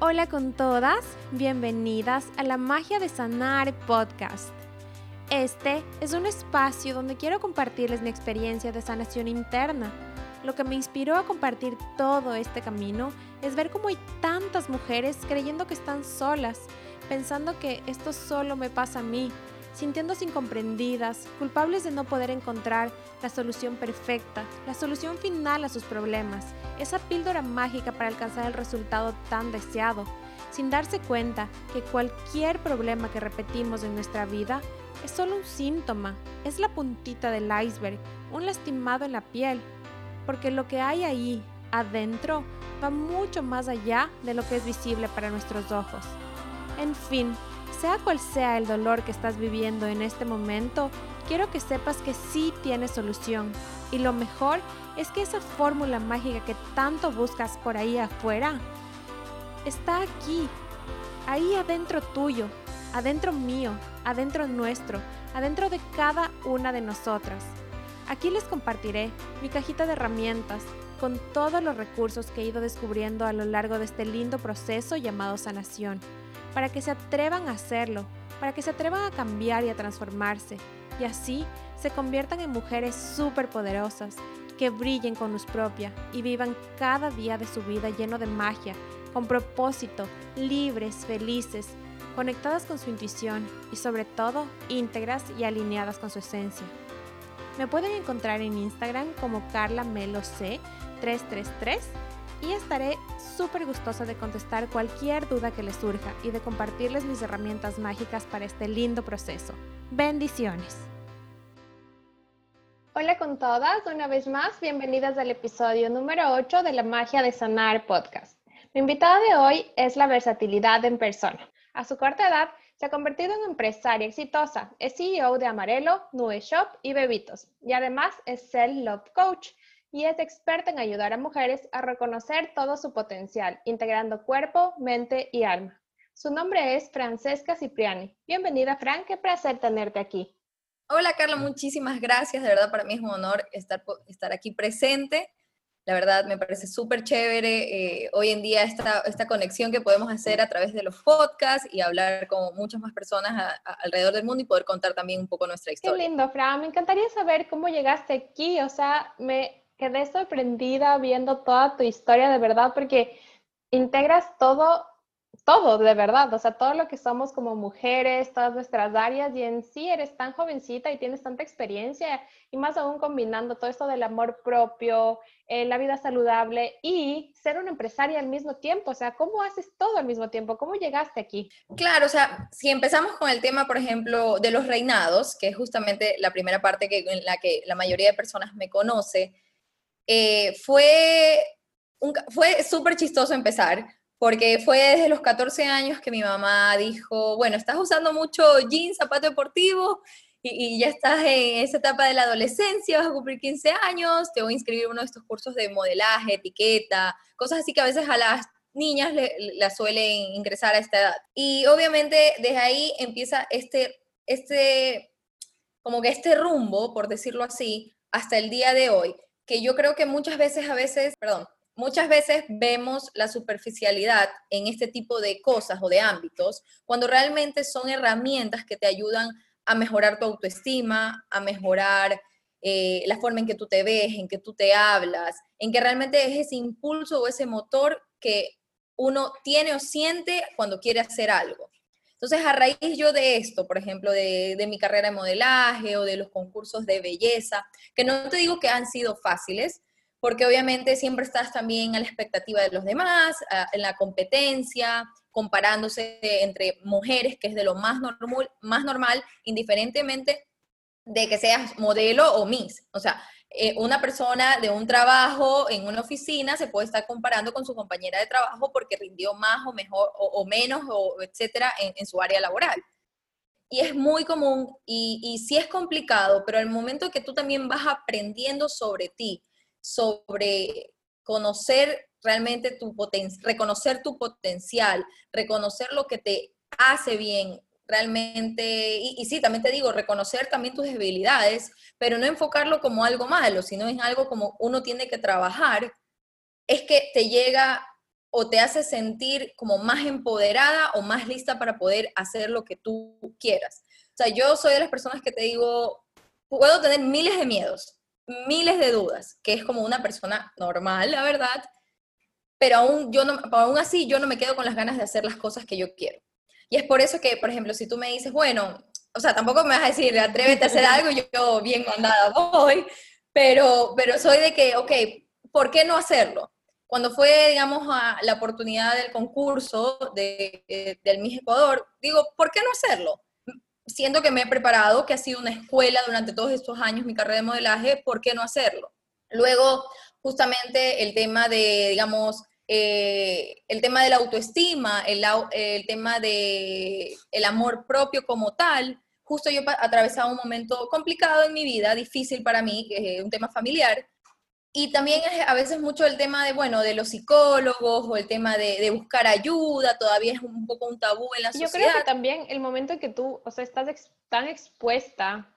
Hola con todas, bienvenidas a la Magia de Sanar podcast. Este es un espacio donde quiero compartirles mi experiencia de sanación interna. Lo que me inspiró a compartir todo este camino es ver cómo hay tantas mujeres creyendo que están solas, pensando que esto solo me pasa a mí, sintiéndose incomprendidas, culpables de no poder encontrar la solución perfecta, la solución final a sus problemas, esa píldora mágica para alcanzar el resultado tan deseado, sin darse cuenta que cualquier problema que repetimos en nuestra vida es solo un síntoma, es la puntita del iceberg, un lastimado en la piel, porque lo que hay ahí, adentro, va mucho más allá de lo que es visible para nuestros ojos. En fin, sea cual sea el dolor que estás viviendo en este momento, quiero que sepas que sí tienes solución. Y lo mejor es que esa fórmula mágica que tanto buscas por ahí afuera está aquí, ahí adentro tuyo, adentro mío, adentro nuestro, adentro de cada una de nosotras. Aquí les compartiré mi cajita de herramientas con todos los recursos que he ido descubriendo a lo largo de este lindo proceso llamado sanación para que se atrevan a hacerlo, para que se atrevan a cambiar y a transformarse, y así se conviertan en mujeres súper poderosas, que brillen con luz propia y vivan cada día de su vida lleno de magia, con propósito, libres, felices, conectadas con su intuición y sobre todo íntegras y alineadas con su esencia. Me pueden encontrar en Instagram como Carla Melo C 333 y estaré súper gustosa de contestar cualquier duda que les surja y de compartirles mis herramientas mágicas para este lindo proceso. Bendiciones. Hola con todas, una vez más, bienvenidas al episodio número 8 de la Magia de Sanar podcast. Mi invitada de hoy es la versatilidad en persona. A su corta edad, se ha convertido en empresaria exitosa, es CEO de Amarelo, Nue Shop y Bebitos, y además es Self Love Coach y es experta en ayudar a mujeres a reconocer todo su potencial, integrando cuerpo, mente y alma. Su nombre es Francesca Cipriani. Bienvenida, Fran, qué placer tenerte aquí. Hola, Carla, muchísimas gracias. De verdad, para mí es un honor estar, estar aquí presente. La verdad, me parece súper chévere eh, hoy en día esta, esta conexión que podemos hacer a través de los podcasts y hablar con muchas más personas alrededor del mundo y poder contar también un poco nuestra historia. Qué lindo, Fran. Me encantaría saber cómo llegaste aquí. O sea, me, quedé sorprendida viendo toda tu historia de verdad porque integras todo, todo de verdad, o sea, todo lo que somos como mujeres, todas nuestras áreas y en sí eres tan jovencita y tienes tanta experiencia y más aún combinando todo esto del amor propio, eh, la vida saludable y ser una empresaria al mismo tiempo, o sea, ¿cómo haces todo al mismo tiempo? ¿Cómo llegaste aquí? Claro, o sea, si empezamos con el tema, por ejemplo, de los reinados, que es justamente la primera parte que, en la que la mayoría de personas me conoce, eh, fue, fue súper chistoso empezar, porque fue desde los 14 años que mi mamá dijo, bueno, estás usando mucho jeans, zapato deportivo, y, ya estás en esa etapa de la adolescencia, vas a cumplir 15 años, te voy a inscribir en uno de estos cursos de modelaje, etiqueta, cosas así que a veces a las niñas las suelen ingresar a esta edad. Y obviamente desde ahí empieza este, este, como que este rumbo, por decirlo así, hasta el día de hoy, que yo creo que muchas veces, a veces, perdón, muchas veces vemos la superficialidad en este tipo de cosas o de ámbitos, cuando realmente son herramientas que te ayudan a mejorar tu autoestima, a mejorar eh, la forma en que tú te ves, en que tú te hablas, en que realmente es ese impulso o ese motor que uno tiene o siente cuando quiere hacer algo. Entonces, a raíz yo de esto, por ejemplo, de, mi carrera de modelaje o de los concursos de belleza, que no te digo que han sido fáciles, porque obviamente siempre estás también a la expectativa de los demás, en la competencia, comparándose entre mujeres, que es de lo más normal, más normal, indiferentemente de que seas modelo o miss. O sea, eh, una persona de un trabajo en una oficina se puede estar comparando con su compañera de trabajo porque rindió más o mejor o, menos o etcétera en, su área laboral. Y es muy común y, y sí es complicado, pero el momento que tú también vas aprendiendo sobre ti, sobre conocer realmente tu potencial, reconocer tu potencial, reconocer lo que te hace bien, realmente, y, sí, también te digo, reconocer también tus debilidades, pero no enfocarlo como algo malo, sino en algo como uno tiene que trabajar, es que te llega o te hace sentir como más empoderada o más lista para poder hacer lo que tú quieras. O sea, yo soy de las personas que te digo, puedo tener miles de miedos, miles de dudas, que es como una persona normal, la verdad, pero aún, yo no, aún así yo no me quedo con las ganas de hacer las cosas que yo quiero. Y es por eso que, por ejemplo, si tú me dices, bueno, o sea, tampoco me vas a decir, atrévete a hacer algo, yo, bien mandada voy, pero, pero soy de que, ok, ¿por qué no hacerlo? Cuando fue, digamos, a la oportunidad del concurso de, eh, del Miss Ecuador, digo, ¿por qué no hacerlo? Siento que me he preparado, que ha sido una escuela durante todos estos años mi carrera de modelaje, ¿por qué no hacerlo? Luego, justamente el tema de, digamos, eh, el tema de la autoestima, el, el tema de el amor propio como tal, justo yo atravesaba un momento complicado en mi vida, difícil para mí, que es un tema familiar, y también es a veces mucho el tema de, bueno, de los psicólogos o el tema de, buscar ayuda, todavía es un poco un tabú en la sociedad. Yo creo que también el momento en que tú, o sea, estás tan expuesta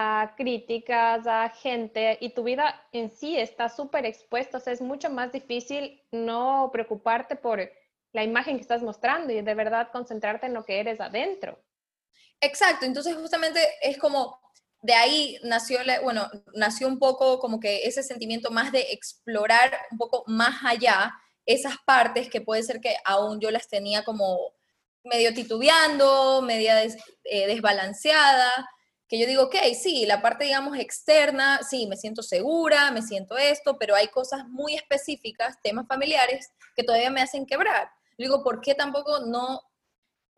a críticas, a gente y tu vida en sí está súper expuesta, o sea, es mucho más difícil no preocuparte por la imagen que estás mostrando y de verdad concentrarte en lo que eres adentro. Exacto, entonces justamente es como de ahí nació, bueno, nació un poco como que ese sentimiento más de explorar un poco más allá esas partes que puede ser que aún yo las tenía como medio titubeando, media eh, desbalanceada, que yo digo, ok, sí, la parte, digamos, externa, sí, me siento segura, me siento esto, pero hay cosas muy específicas, temas familiares, que todavía me hacen quebrar. digo, ¿por qué tampoco no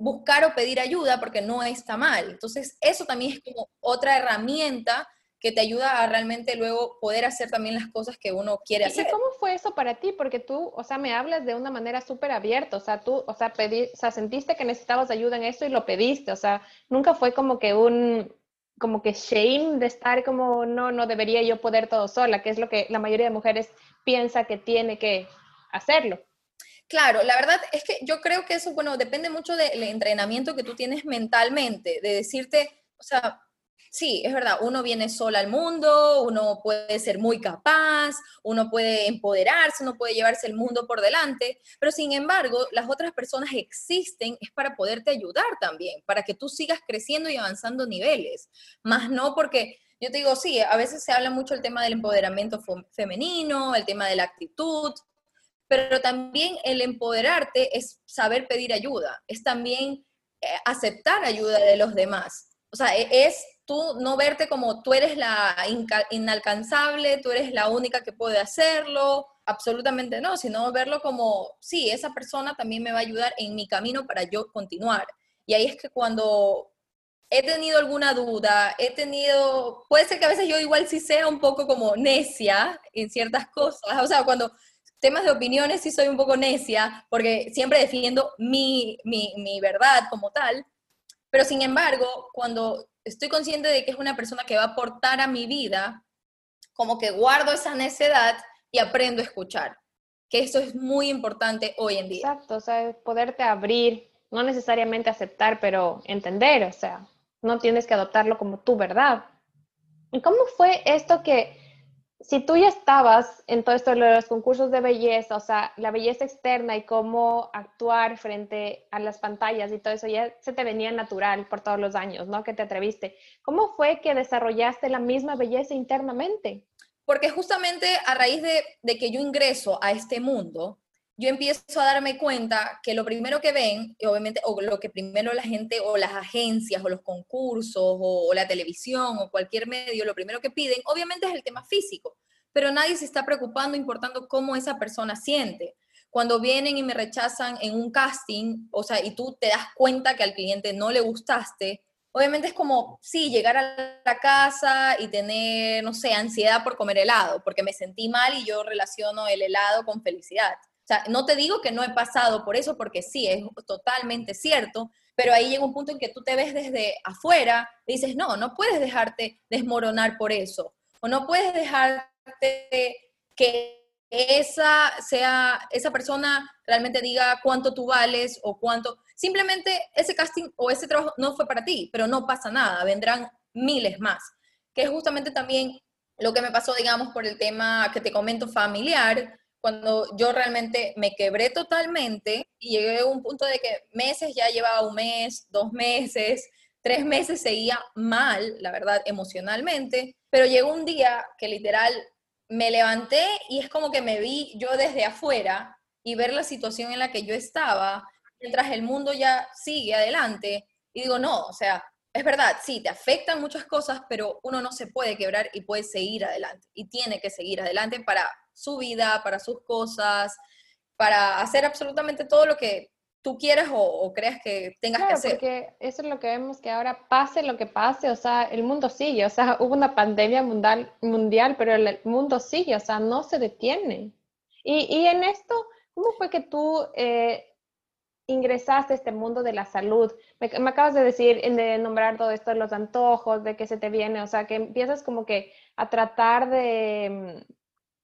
buscar o pedir ayuda porque no está mal. Entonces, eso también es como otra herramienta que te ayuda a realmente luego poder hacer también las cosas que uno quiere hacer. ¿Y cómo fue eso para ti? Porque tú, o sea, me hablas de una manera súper abierta, o sea, tú, o sea, pedí, o sea, sentiste que necesitabas ayuda en esto y lo pediste, o sea, nunca fue como que un, como que shame de estar como, no, no debería yo poder todo sola, que es lo que la mayoría de mujeres piensa que tiene que hacerlo. Claro, la verdad es que yo creo que eso, bueno, depende mucho del entrenamiento que tú tienes mentalmente, de decirte, o sea, sí, es verdad, uno viene sola al mundo, uno puede ser muy capaz, uno puede empoderarse, uno puede llevarse el mundo por delante, pero sin embargo, las otras personas existen es para poderte ayudar también, para que tú sigas creciendo y avanzando niveles, más no porque... Yo te digo, sí, a veces se habla mucho el tema del empoderamiento femenino, el tema de la actitud, pero también el empoderarte es saber pedir ayuda, es también eh, aceptar ayuda de los demás. O sea, e, es tú no verte como tú eres la inalcanzable, tú eres la única que puede hacerlo, absolutamente no, sino verlo como, sí, esa persona también me va a ayudar en mi camino para yo continuar. Y ahí es que cuando he tenido alguna duda, he tenido, puede ser que a veces yo igual sí sea un poco como necia en ciertas cosas, o sea, cuando temas de opiniones sí soy un poco necia, porque siempre defiendo mi, verdad como tal, pero sin embargo, cuando estoy consciente de que es una persona que va a aportar a mi vida, como que guardo esa necedad y aprendo a escuchar, que eso es muy importante hoy en día. Exacto, o sea, poderte abrir, no necesariamente aceptar, pero entender, o sea, no tienes que adoptarlo como tu verdad. ¿Y cómo fue esto que si tú ya estabas en todo esto los concursos de belleza, o sea, la belleza externa y cómo actuar frente a las pantallas y todo eso, ya se te venía natural por todos los años, ¿no? Que te atreviste. ¿Cómo fue que desarrollaste la misma belleza internamente? Porque justamente a raíz de, de que yo ingreso a este mundo, yo empiezo a darme cuenta que lo primero que ven, obviamente, o lo que primero la gente, o las agencias, o los concursos, o, la televisión, o cualquier medio, lo primero que piden, obviamente es el tema físico, pero nadie se está preocupando, importando cómo esa persona siente. Cuando vienen y me rechazan en un casting, o sea, y tú te das cuenta que al cliente no le gustaste, obviamente es como, sí, llegar a la casa y tener, no sé, ansiedad por comer helado, porque me sentí mal y yo relaciono el helado con felicidad sea, no te digo que no he pasado por eso, porque sí, es totalmente cierto, pero ahí llega un punto en que tú te ves desde afuera dices, no, no puedes dejarte desmoronar por eso, o no puedes dejarte que esa sea esa persona realmente diga cuánto tú vales o cuánto simplemente ese casting o ese trabajo no fue para ti, pero no pasa nada, vendrán miles más. Que es justamente también lo que me pasó, digamos, por el tema que te comento familiar, cuando yo realmente me quebré totalmente y llegué a un punto de que meses ya llevaba un mes, dos meses, tres meses seguía mal, la verdad, emocionalmente, pero llegó un día que literal me levanté y es como que me vi yo desde afuera y ver la situación en la que yo estaba, mientras el mundo ya sigue adelante, y digo, no, o sea, es verdad, sí, te afectan muchas cosas, pero uno no se puede quebrar y puede seguir adelante, y tiene que seguir adelante para su vida, para sus cosas, para hacer absolutamente todo lo que tú quieras o, creas que tengas que hacer. Porque eso es lo que vemos que ahora pase lo que pase, o sea, el mundo sigue, o sea, hubo una pandemia mundial, mundial pero el mundo sigue, o sea, no se detiene. Y, y en esto, ¿cómo fue que tú eh, ingresaste a este mundo de la salud? Me, me, acabas de decir, de nombrar todo esto, los antojos, de que se te viene, o sea, que empiezas como que a tratar de mm,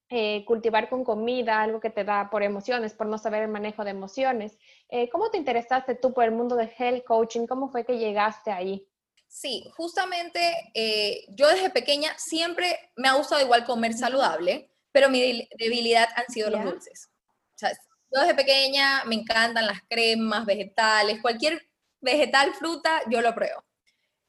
eh, cultivar con comida, algo que te da por emociones, por no saber el manejo de emociones. Eh, ¿Cómo te interesaste tú por el mundo de health coaching? ¿Cómo fue que llegaste ahí? Sí, justamente eh, yo desde pequeña siempre me ha gustado igual comer saludable, pero mi debilidad han sido los dulces. O sea, yo desde pequeña me encantan las cremas, vegetales, cualquier vegetal, fruta, yo lo pruebo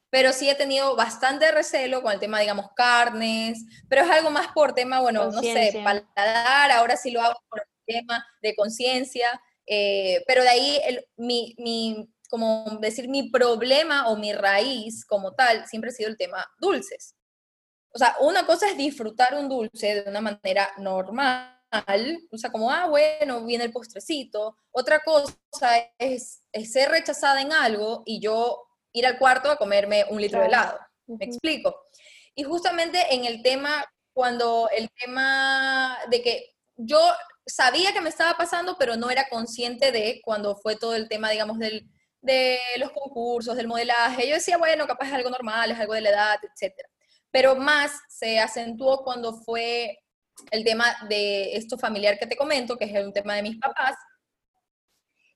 pero sí he tenido bastante recelo con el tema, digamos, carnes, pero es algo más por tema, bueno, no sé, paladar, ahora sí lo hago por el tema de conciencia, eh, pero de ahí el, mi, mi, como decir, mi problema o mi raíz como tal siempre ha sido el tema dulces. O sea, una cosa es disfrutar un dulce de una manera normal, o sea, como, ah, bueno, viene el postrecito. Otra cosa es, es ser rechazada en algo y yo ir al cuarto a comerme un litro de helado. ¿Me explico? Y justamente en el tema, cuando el tema de que yo sabía que me estaba pasando, pero no era consciente de cuando fue todo el tema, digamos, del, de los concursos, del modelaje. Yo decía, bueno, capaz es algo normal, es algo de la edad, etc. Pero más se acentuó cuando fue el tema de esto familiar que te comento, que es un tema de mis papás.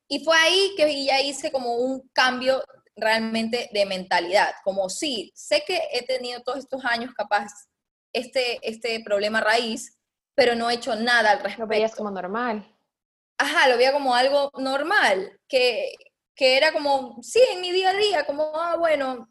Y fue ahí que ya hice como un cambio realmente de mentalidad, como sí, sé que he tenido todos estos años capaz este, este problema raíz, pero no he hecho nada al respecto. Lo veías como normal. Ajá, lo veía como algo normal, que, que era como, sí, en mi día a día, como, ah, bueno,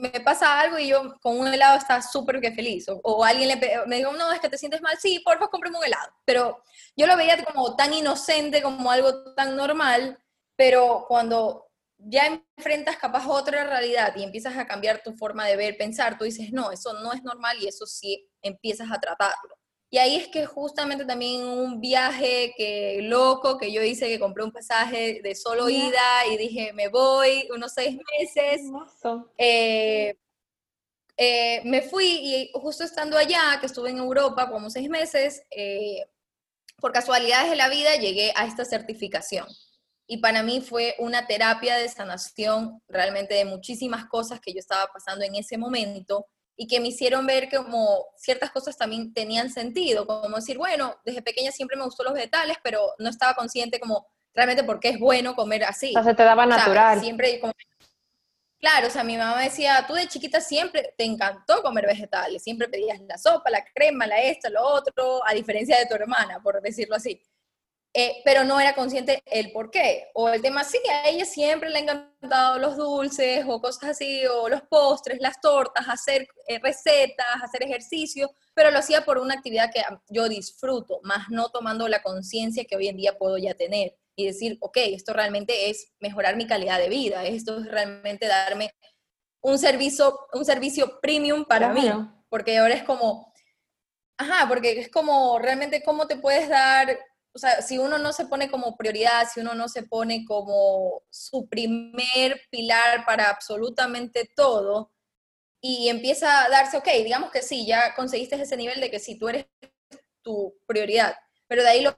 me pasa algo y yo con un helado estaba súper que feliz. O, alguien le, me dijo, no, es que te sientes mal, sí, por favor, cómprame un helado. Pero yo lo veía como tan inocente, como algo tan normal, pero cuando ya enfrentas capaz otra realidad y empiezas a cambiar tu forma de ver, pensar, tú dices, no, eso no es normal y eso sí empiezas a tratarlo. Y ahí es que justamente también un viaje que loco que yo hice, que compré un pasaje de solo ida y dije, me voy unos seis meses. Eh, eh, me fui y justo estando allá, que estuve en Europa como seis meses, eh, por casualidades de la vida llegué a esta certificación. Y para mí fue una terapia de sanación realmente de muchísimas cosas que yo estaba pasando en ese momento y que me hicieron ver que como ciertas cosas también tenían sentido, como decir, bueno, desde pequeña siempre me gustó los vegetales, pero no estaba consciente como realmente por qué es bueno comer así. O sea, se te daba natural. Siempre Claro, o sea, mi mamá decía, tú de chiquita siempre te encantó comer vegetales, siempre pedías la sopa, la crema, la esta, lo otro, a diferencia de tu hermana, por decirlo así. Eh, pero no era consciente el por qué. O el tema, sí, a ella siempre le han encantado los dulces o cosas así, o los postres, las tortas, hacer eh, recetas, hacer ejercicio, pero lo hacía por una actividad que yo disfruto, más no tomando la conciencia que hoy en día puedo ya tener y decir, ok, esto realmente es mejorar mi calidad de vida, esto es realmente darme un servicio, un servicio premium para mí, porque ahora es como, ajá, porque es como realmente cómo te puedes dar o sea, si uno no se pone como prioridad, si uno no se pone como su primer pilar para absolutamente todo, y empieza a darse, ok, digamos que sí, ya conseguiste ese nivel de que sí, tú eres tu prioridad, pero de ahí los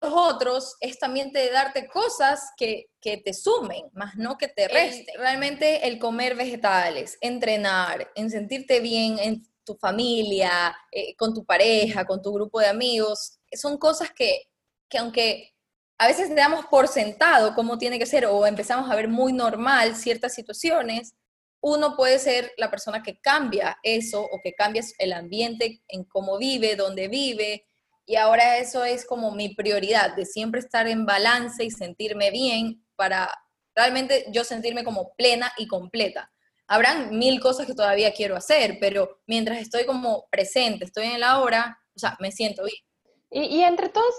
otros es también de darte cosas que, que, te sumen, más no que te resten. realmente el comer vegetales, entrenar, en sentirte bien en tu familia, eh, con tu pareja, con tu grupo de amigos, son cosas que, que aunque a veces le damos por sentado cómo tiene que ser o empezamos a ver muy normal ciertas situaciones, uno puede ser la persona que cambia eso o que cambia el ambiente en cómo vive, dónde vive y ahora eso es como mi prioridad, de siempre estar en balance y sentirme bien para realmente yo sentirme como plena y completa. Habrán mil cosas que todavía quiero hacer, pero mientras estoy como presente, estoy en la hora, o sea, me siento bien. Y, entre todas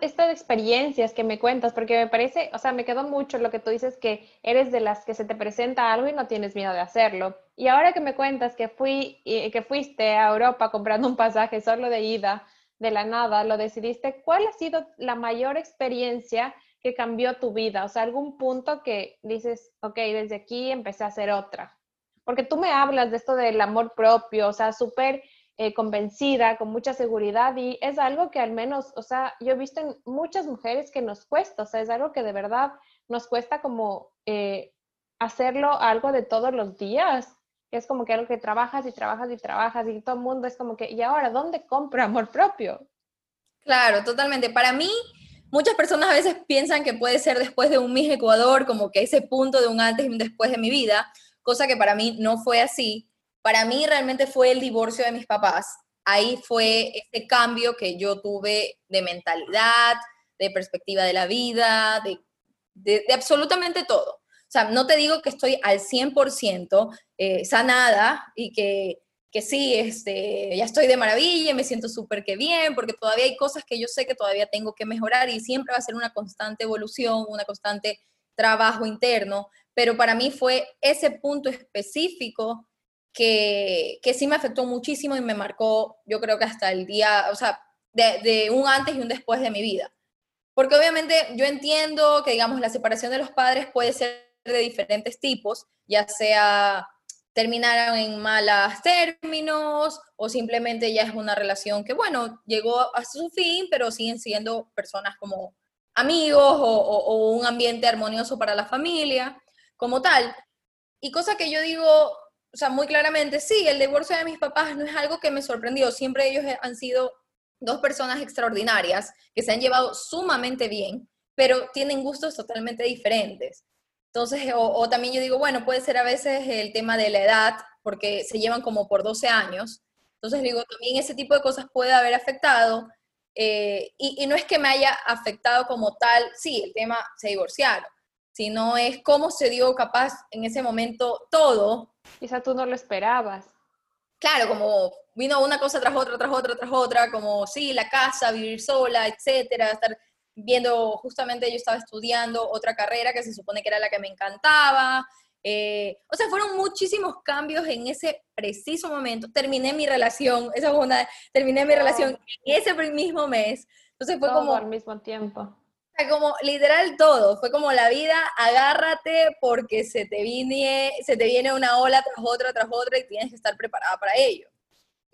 estas experiencias que me cuentas, porque me parece, o sea, me quedó mucho lo que tú dices, que eres de las que se te presenta algo y no tienes miedo de hacerlo. Y ahora que me cuentas que, fui, que fuiste a Europa comprando un pasaje solo de ida, de la nada, lo decidiste, ¿cuál ha sido la mayor experiencia que cambió tu vida? O sea, algún punto que dices, ok, desde aquí empecé a hacer otra. Porque tú me hablas de esto del amor propio, o sea, súper eh, convencida, con mucha seguridad y es algo que al menos, o sea, yo he visto en muchas mujeres que nos cuesta, o sea, es algo que de verdad nos cuesta como eh, hacerlo algo de todos los días. Es como que algo que trabajas y trabajas y trabajas y todo el mundo es como que, ¿y ahora dónde compro amor propio? Claro, totalmente. Para mí, muchas personas a veces piensan que puede ser después de un Miss Ecuador, como que ese punto de un antes y un después de mi vida, cosa que para mí no fue así. Para mí realmente fue el divorcio de mis papás. Ahí fue ese cambio que yo tuve de mentalidad, de perspectiva de la vida, de, de, absolutamente todo. O sea, no te digo que estoy al 100% eh, sanada y que que sí, este, ya estoy de maravilla, me siento súper que bien, porque todavía hay cosas que yo sé que todavía tengo que mejorar y siempre va a ser una constante evolución, una constante trabajo interno, pero para mí fue ese punto específico que, que sí me afectó muchísimo y me marcó, yo creo que hasta el día, o sea, de, de un antes y un después de mi vida. Porque obviamente yo entiendo que, digamos, la separación de los padres puede ser de diferentes tipos, ya sea terminaron en malos términos o simplemente ya es una relación que, bueno, llegó a su fin, pero siguen siendo personas como amigos o, un ambiente armonioso para la familia como tal. Y cosa que yo digo, o sea, muy claramente, sí, el divorcio de mis papás no es algo que me sorprendió, siempre ellos han sido dos personas extraordinarias que se han llevado sumamente bien, pero tienen gustos totalmente diferentes. Entonces, o, también yo digo, bueno, puede ser a veces el tema de la edad, porque se llevan como por 12 años. Entonces, digo, también ese tipo de cosas puede haber afectado. Eh, y, no es que me haya afectado como tal, sí, el tema se divorciaron, sino es cómo se dio capaz en ese momento todo. Quizá tú no lo esperabas. Claro, como vino una cosa tras otra, tras otra, tras otra, como sí, la casa, vivir sola, etcétera, estar viendo, justamente yo estaba estudiando otra carrera que se supone que era la que me encantaba. Eh, o sea, fueron muchísimos cambios en ese preciso momento. Terminé mi relación, esa fue una, terminé mi relación en ese mismo mes. Entonces fue como... al mismo tiempo. Como literal todo, fue como la vida, agárrate porque se te, viene, se te viene una ola tras otra, tras otra y tienes que estar preparada para ello.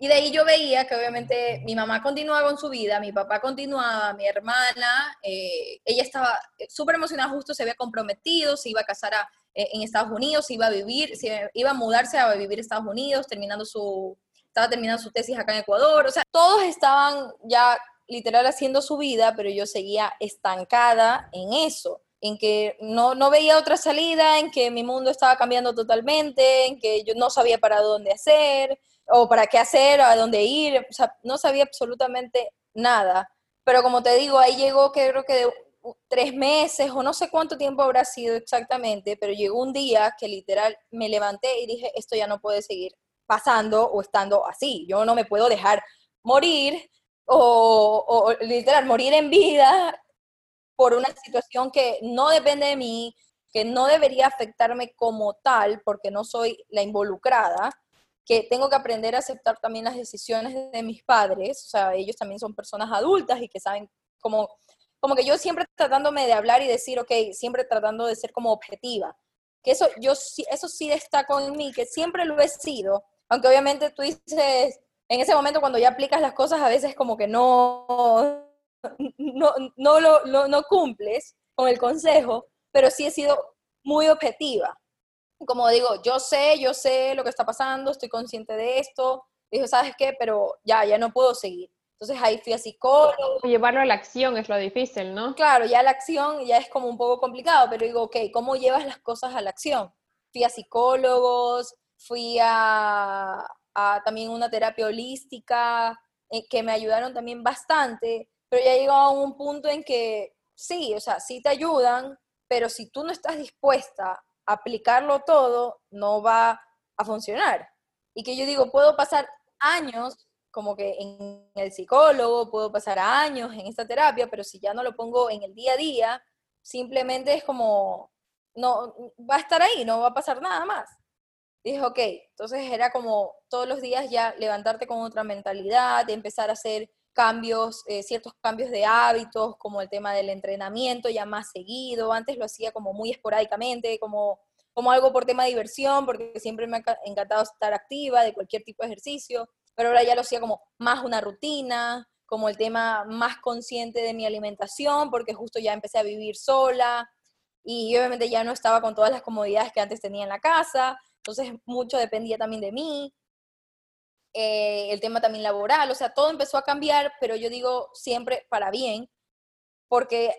Y de ahí yo veía que obviamente mi mamá continuaba con su vida, mi papá continuaba, mi hermana, eh, ella estaba súper emocionada, justo se había comprometido, se iba a casar eh, en Estados Unidos, se iba a vivir, se iba a mudarse a vivir en Estados Unidos, terminando su, estaba terminando su tesis acá en Ecuador, o sea, todos estaban ya literal haciendo su vida, pero yo seguía estancada en eso en que no, no veía otra salida, en que mi mundo estaba cambiando totalmente, en que yo no sabía para dónde hacer, o para qué hacer, o a dónde ir, o sea, no sabía absolutamente nada. Pero como te digo, ahí llegó que creo que de tres meses o no sé cuánto tiempo habrá sido exactamente, pero llegó un día que literal me levanté y dije, esto ya no puede seguir pasando o estando así, yo no me puedo dejar morir o, o literal morir en vida por una situación que no depende de mí, que no debería afectarme como tal porque no soy la involucrada que tengo que aprender a aceptar también las decisiones de mis padres, o sea, ellos también son personas adultas y que saben como, como que yo siempre tratándome de hablar y decir, ok, siempre tratando de ser como objetiva, que eso, yo, eso sí destaco en mí, que siempre lo he sido, aunque obviamente tú dices, en ese momento cuando ya aplicas las cosas a veces como que no, no, no, lo, no, no cumples con el consejo, pero sí he sido muy objetiva como digo, yo sé, yo sé lo que está pasando, estoy consciente de esto. Dijo, ¿sabes qué? Pero ya, ya no puedo seguir. Entonces ahí fui a psicólogo. Llevarlo a la acción es lo difícil, ¿no? Claro, ya la acción ya es como un poco complicado, pero digo, ok, ¿cómo llevas las cosas a la acción? Fui a psicólogos, fui a, también una terapia holística, eh, que me ayudaron también bastante, pero ya llegó a un punto en que sí, o sea, sí te ayudan, pero si tú no estás dispuesta a aplicarlo todo, no va a funcionar. Y que yo digo, puedo pasar años como que en el psicólogo, puedo pasar años en esta terapia, pero si ya no lo pongo en el día a día, simplemente es como, no, va a estar ahí, no va a pasar nada más. Dije, ok, entonces era como todos los días ya levantarte con otra mentalidad, empezar a hacer cambios, eh, ciertos cambios de hábitos, como el tema del entrenamiento ya más seguido. Antes lo hacía como muy esporádicamente, como, como algo por tema de diversión, porque siempre me ha encantado estar activa de cualquier tipo de ejercicio, pero ahora ya lo hacía como más una rutina, como el tema más consciente de mi alimentación, porque justo ya empecé a vivir sola y obviamente ya no estaba con todas las comodidades que antes tenía en la casa, entonces mucho dependía también de mí. Eh, el tema también laboral, o sea, todo empezó a cambiar, pero yo digo siempre para bien, porque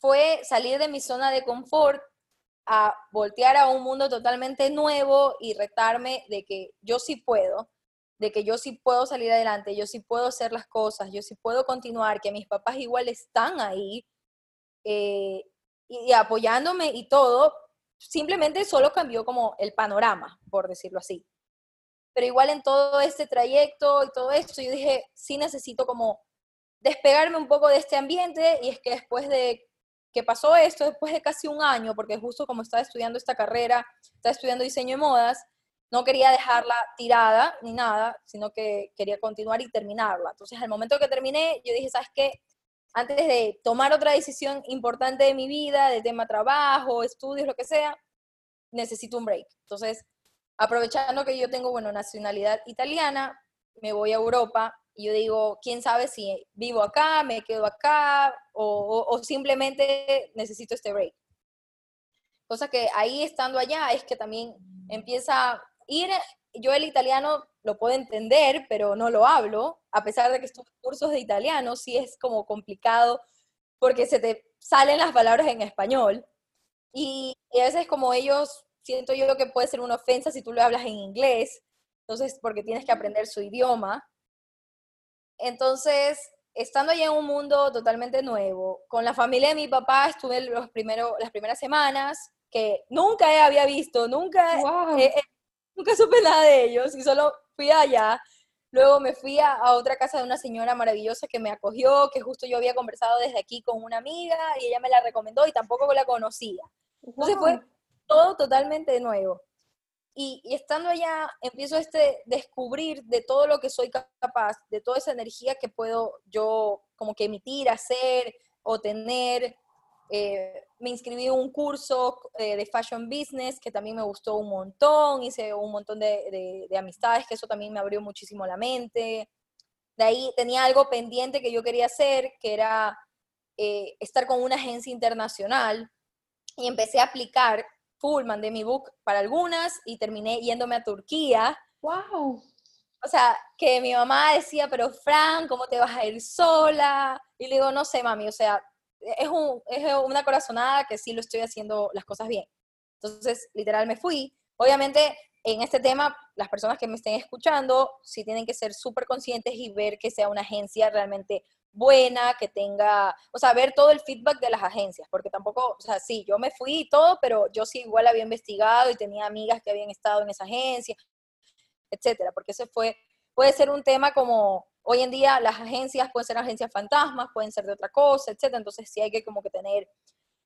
fue salir de mi zona de confort a voltear a un mundo totalmente nuevo y retarme de que yo sí puedo, de que yo sí puedo salir adelante, yo sí puedo hacer las cosas, yo sí puedo continuar, que mis papás igual están ahí eh, y, apoyándome y todo, simplemente solo cambió como el panorama, por decirlo así. Pero igual en todo este trayecto y todo esto, yo dije, sí necesito como despegarme un poco de este ambiente y es que después de que pasó esto, después de casi un año, porque justo como estaba estudiando esta carrera, estaba estudiando diseño de modas, no quería dejarla tirada ni nada, sino que quería continuar y terminarla. Entonces, al momento que terminé, yo dije, ¿sabes qué? Antes de tomar otra decisión importante de mi vida, de tema trabajo, estudios, lo que sea, necesito un break. Entonces, aprovechando que yo tengo, bueno, nacionalidad italiana, me voy a Europa y yo digo, quién sabe si vivo acá, me quedo acá o, o simplemente necesito este break. Cosa que ahí estando allá es que también empieza ir, yo el italiano lo puedo entender, pero no lo hablo, a pesar de que estos cursos de italiano sí es como complicado porque se te salen las palabras en español. Y, a veces como ellos, siento yo que puede ser una ofensa si tú lo hablas en inglés, entonces porque tienes que aprender su idioma. Entonces, estando allá en un mundo totalmente nuevo, con la familia de mi papá estuve los primero, las primeras semanas que nunca había visto, nunca nunca supe nada de ellos y solo fui allá. Luego me fui a, otra casa de una señora maravillosa que me acogió, que justo yo había conversado desde aquí con una amiga y ella me la recomendó y tampoco la conocía. Entonces fue todo totalmente nuevo. Y, y, estando allá, empiezo a este descubrir de todo lo que soy capaz, de toda esa energía que puedo yo como que emitir, hacer o tener, eh, me inscribí en un curso eh, de fashion business que también me gustó un montón, hice un montón de, amistades, que eso también me abrió muchísimo la mente. De ahí tenía algo pendiente que yo quería hacer, que era eh, estar con una agencia internacional y empecé a aplicar full, mandé mi book para algunas y terminé yéndome a Turquía. ¡Wow! O sea, que mi mamá decía, pero Fran, ¿cómo te vas a ir sola? Y le digo, no sé, mami, o sea, es, un, es una corazonada que sí lo estoy haciendo las cosas bien. Entonces, literal, me fui. Obviamente, en este tema, las personas que me estén escuchando, sí tienen que ser súper conscientes y ver que sea una agencia realmente buena, que tenga, o sea, ver todo el feedback de las agencias, porque tampoco, o sea, sí, yo me fui y todo, pero yo sí igual había investigado y tenía amigas que habían estado en esa agencia, etcétera, porque ese fue, puede ser un tema como Hoy en día las agencias pueden ser agencias fantasmas, pueden ser de otra cosa, etc. Entonces sí hay que como que tener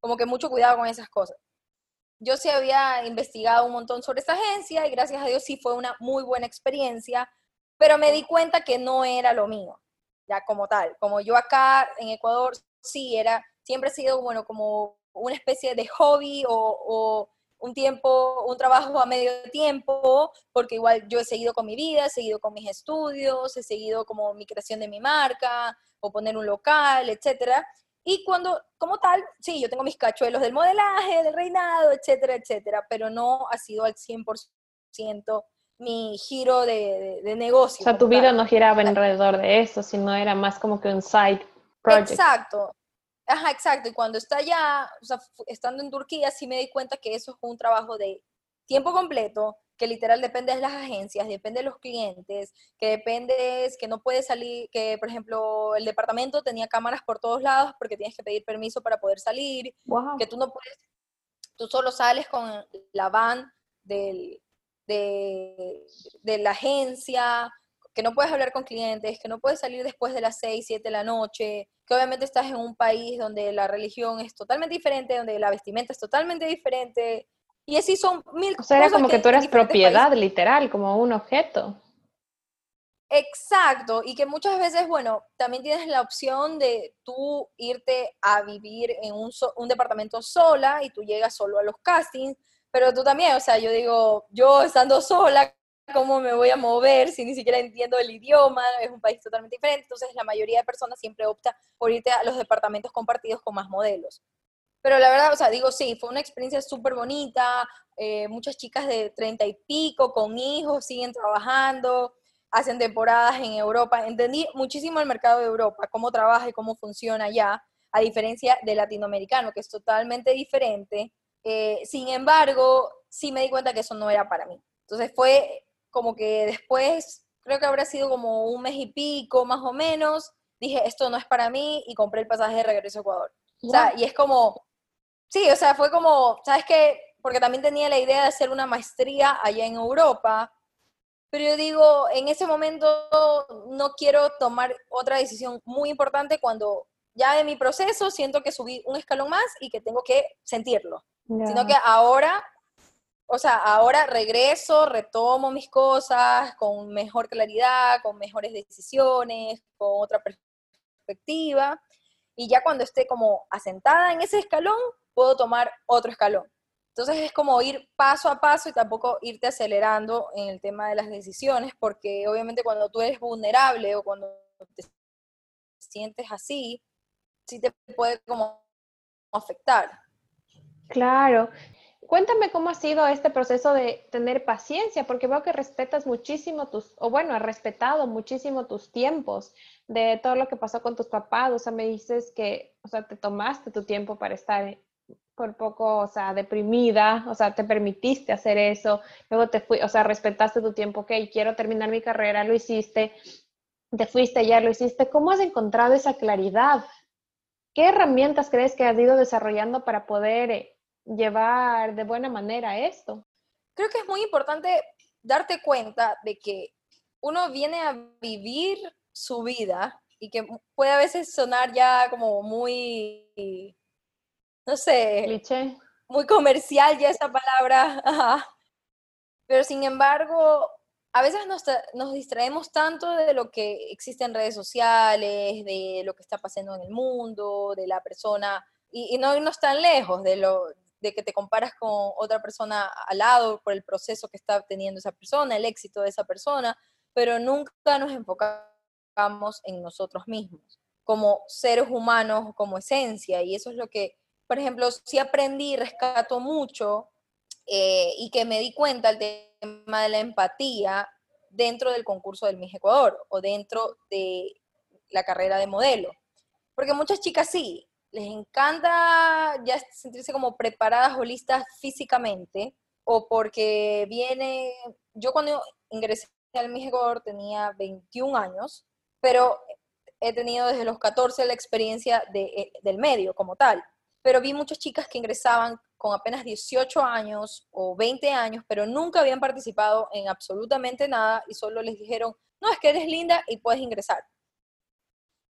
como que mucho cuidado con esas cosas. Yo sí había investigado un montón sobre esta agencia y gracias a Dios sí fue una muy buena experiencia, pero me di cuenta que no era lo mío, ya como tal. Como yo acá en Ecuador sí era, siempre he sido, bueno, como una especie de hobby o un tiempo, un trabajo a medio tiempo, porque igual yo he seguido con mi vida, he seguido con mis estudios, he seguido como mi creación de mi marca, o poner un local, etcétera. Y cuando, como tal, sí, yo tengo mis cachuelos del modelaje, del reinado, etcétera, etcétera, pero no ha sido al 100% mi giro de, de, negocio. O sea, tu vida no giraba alrededor de eso, sino era más como que un side project. Exacto, Ajá, exacto. Y cuando está allá, o sea, estando en Turquía, sí me di cuenta que eso es un trabajo de tiempo completo, que literal depende de las agencias, depende de los clientes, que depende, que no puedes salir, que por ejemplo el departamento tenía cámaras por todos lados porque tienes que pedir permiso para poder salir, que tú no puedes, tú solo sales con la van del, de, de la agencia, que no puedes hablar con clientes, que no puedes salir después de las 6, 7 de la noche, que obviamente estás en un país donde la religión es totalmente diferente, donde la vestimenta es totalmente diferente, y así son mil cosas. O sea, era como que, tú eras propiedad, literal, como un objeto. Exacto, y que muchas veces, bueno, también tienes la opción de tú irte a vivir en un, un departamento sola y tú llegas solo a los castings, pero tú también, o sea, yo digo, yo estando sola, ¿cómo me voy a mover si ni siquiera entiendo el idioma? Es un país totalmente diferente, entonces la mayoría de personas siempre opta por irte a los departamentos compartidos con más modelos. Pero la verdad, o sea, digo, sí, fue una experiencia súper bonita. Eh, muchas chicas de treinta y pico con hijos siguen trabajando, hacen temporadas en Europa. Entendí muchísimo el mercado de Europa, cómo trabaja y cómo funciona allá, a diferencia del latinoamericano, que es totalmente diferente. Eh, sin embargo, sí me di cuenta que eso no era para mí. Entonces fue como que después, creo que habrá sido como un mes y pico más o menos, dije, esto no es para mí y compré el pasaje de regreso a Ecuador. O sea, y es como, Sí, o sea, fue como, ¿sabes qué? Porque también tenía la idea de hacer una maestría allá en Europa, pero yo digo, en ese momento no quiero tomar otra decisión muy importante cuando ya de mi proceso siento que subí un escalón más y que tengo que sentirlo. Sino que ahora, o sea, ahora regreso, retomo mis cosas con mejor claridad, con mejores decisiones, con otra perspectiva. Y ya cuando esté como asentada en ese escalón, puedo tomar otro escalón. Entonces es como ir paso a paso y tampoco irte acelerando en el tema de las decisiones, porque obviamente cuando tú eres vulnerable o cuando te sientes así, sí te puede como afectar. Claro. Cuéntame cómo ha sido este proceso de tener paciencia, porque veo que respetas muchísimo tus, o bueno, has respetado muchísimo tus tiempos de todo lo que pasó con tus papás. O sea, me dices que, o sea, te tomaste tu tiempo para estar por poco, o sea, deprimida, o sea, te permitiste hacer eso, luego te fui, o sea, respetaste tu tiempo, ok, quiero terminar mi carrera, lo hiciste, te fuiste ya, lo hiciste. ¿Cómo has encontrado esa claridad? ¿Qué herramientas crees que has ido desarrollando para poder eh, llevar de buena manera esto? Creo que es muy importante darte cuenta de que uno viene a vivir su vida y que puede a veces sonar ya como muy no sé, muy comercial ya esa palabra, pero sin embargo, a veces nos, nos, distraemos tanto de lo que existe en redes sociales, de lo que está pasando en el mundo, de la persona, y, no irnos tan lejos de, lo, de que te comparas con otra persona al lado por el proceso que está teniendo esa persona, el éxito de esa persona, pero nunca nos enfocamos en nosotros mismos como seres humanos, como esencia, y eso es lo que por ejemplo, sí aprendí, rescato mucho eh, y que me di cuenta el tema de la empatía dentro del concurso del Miss Ecuador o dentro de la carrera de modelo. Porque muchas chicas sí, les encanta ya sentirse como preparadas o listas físicamente o porque viene, yo cuando ingresé al Ecuador tenía 21 años, pero he tenido desde los 14 la experiencia de, eh, del medio como tal pero vi muchas chicas que ingresaban con apenas 18 años o 20 años, pero nunca habían participado en absolutamente nada y solo les dijeron, no, es que eres linda y puedes ingresar.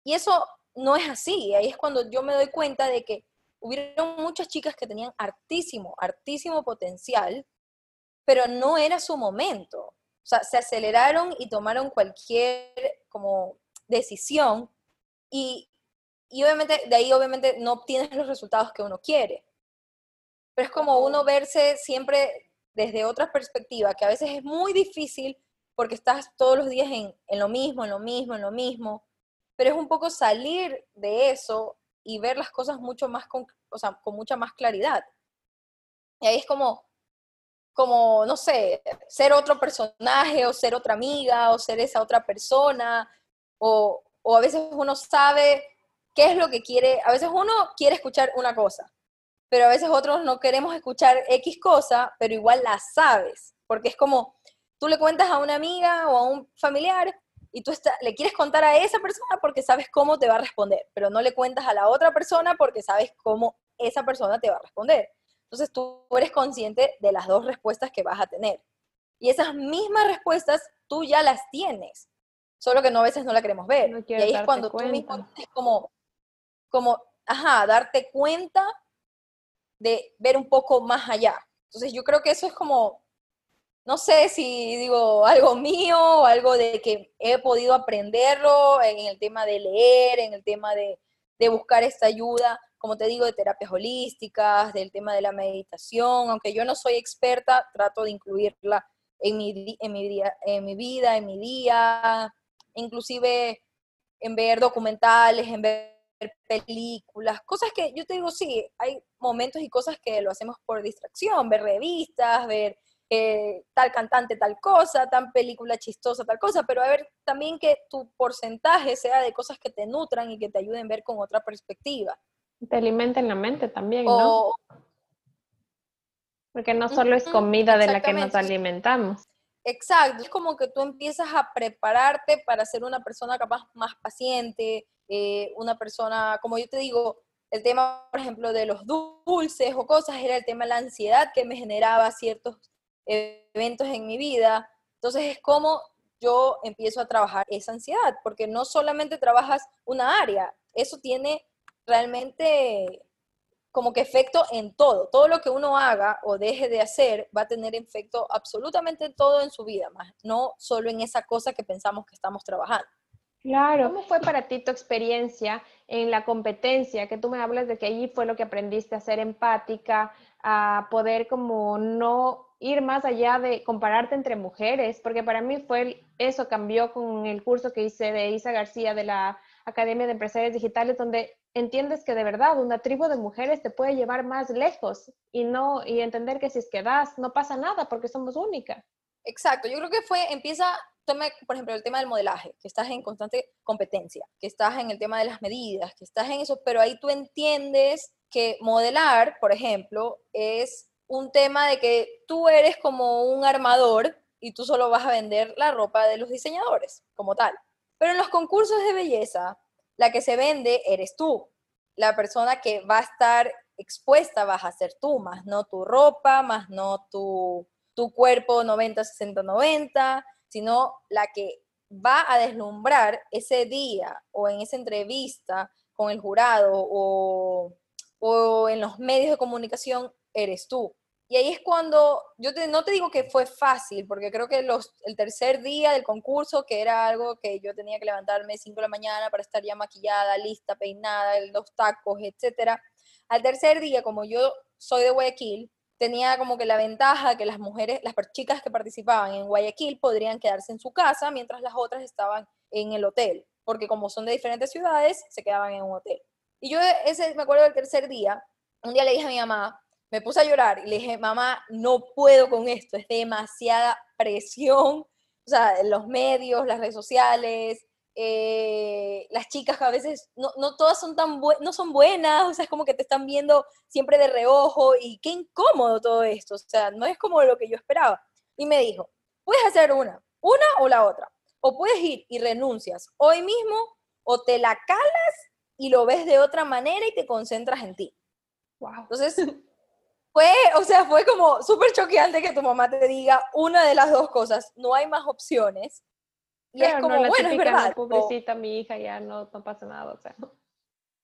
Y eso no es así, ahí es cuando yo me doy cuenta de que hubieron muchas chicas que tenían hartísimo, hartísimo potencial, pero no era su momento. O sea, se aceleraron y tomaron cualquier como decisión y y obviamente de ahí obviamente no obtienes los resultados que uno quiere. Pero es como uno verse siempre desde otra perspectiva, que a veces es muy difícil porque estás todos los días en, en lo mismo, en lo mismo, en lo mismo, pero es un poco salir de eso y ver las cosas mucho más con, o sea, con mucha más claridad. Y ahí es como, como, no sé, ser otro personaje o ser otra amiga o ser esa otra persona, o, o a veces uno sabe qué es lo que quiere. A veces uno quiere escuchar una cosa, pero a veces otros no queremos escuchar X cosa, pero igual la sabes, porque es como, tú le cuentas a una amiga o a un familiar y tú le quieres contar a esa persona porque sabes cómo te va a responder, pero no le cuentas a la otra persona porque sabes cómo esa persona te va a responder. Entonces tú eres consciente de las dos respuestas que vas a tener. Y esas mismas respuestas tú ya las tienes, solo que no a veces no la queremos ver. y ahí es cuando tú mismo es como, como, ajá, darte cuenta de ver un poco más allá. Entonces yo creo que eso es como, no sé si digo algo mío o algo de que he podido aprenderlo en el tema de leer, en el tema de, de buscar esta ayuda, como te digo, de terapias holísticas, del tema de la meditación, aunque yo no soy experta, trato de incluirla en mi, en mi, día, en mi vida, en mi día, inclusive en ver documentales, en ver películas, cosas que yo te digo, sí, hay momentos y cosas que lo hacemos por distracción, ver revistas, ver eh, tal cantante, tal cosa, tan película chistosa, tal cosa, pero a ver también que tu porcentaje sea de cosas que te nutran y que te ayuden a ver con otra perspectiva. Te alimenten la mente también, ¿no? Porque no solo es comida de la que nos alimentamos. Exacto, es como que tú empiezas a prepararte para ser una persona capaz más paciente, eh, una persona, como yo te digo, el tema, por ejemplo, de los dulces o cosas, era el tema de la ansiedad que me generaba ciertos eventos en mi vida. Entonces es como yo empiezo a trabajar esa ansiedad, porque no solamente trabajas una área, eso tiene realmente como que efecto en todo. Todo lo que uno haga o deje de hacer va a tener efecto absolutamente todo en su vida, más no solo en esa cosa que pensamos que estamos trabajando. Claro. ¿Cómo fue para ti tu experiencia en la competencia? Que tú me hablas de que allí fue lo que aprendiste a ser empática, a poder como no ir más allá de compararte entre mujeres, porque para mí fue eso, cambió con el curso que hice de Isa García de la Academia de Empresarios Digitales, donde entiendes que de verdad una tribu de mujeres te puede llevar más lejos y no y entender que si es que das no pasa nada porque somos únicas. Exacto, yo creo que fue empieza toma por ejemplo el tema del modelaje, que estás en constante competencia, que estás en el tema de las medidas, que estás en eso, pero ahí tú entiendes que modelar, por ejemplo, es un tema de que tú eres como un armador y tú solo vas a vender la ropa de los diseñadores como tal. Pero en los concursos de belleza, la que se vende eres tú. La persona que va a estar expuesta vas a ser tú, más no tu ropa, más no tu, tu cuerpo 90, 60, 90, sino la que va a deslumbrar ese día o en esa entrevista con el jurado o, o en los medios de comunicación eres tú. Y ahí es cuando, yo no te digo que fue fácil, porque creo que el tercer día del concurso, que era algo que yo tenía que levantarme 5 de la mañana para estar ya maquillada, lista, peinada, los tacos, etcétera. Al tercer día, como yo soy de Guayaquil, tenía como que la ventaja que las mujeres, las chicas que participaban en Guayaquil podrían quedarse en su casa mientras las otras estaban en el hotel, porque como son de diferentes ciudades, se quedaban en un hotel. Y yo ese, me acuerdo del tercer día, un día le dije a mi mamá, me puse a llorar y le dije, mamá, no puedo con esto, es demasiada presión, o sea, los medios, las redes sociales, eh, las chicas a veces no, no todas son tan no son buenas, o sea, es como que te están viendo siempre de reojo y qué incómodo todo esto, o sea, no es como lo que yo esperaba. Y me dijo, puedes hacer una, una o la otra, o puedes ir y renuncias hoy mismo, o te la calas y lo ves de otra manera y te concentras en ti. Wow. Entonces, fue, o sea, fue como súper choqueante que tu mamá te diga una de las dos cosas, no hay más opciones. Y es como, no, bueno, es verdad. pobrecita, mi hija ya no, no pasa nada, o sea.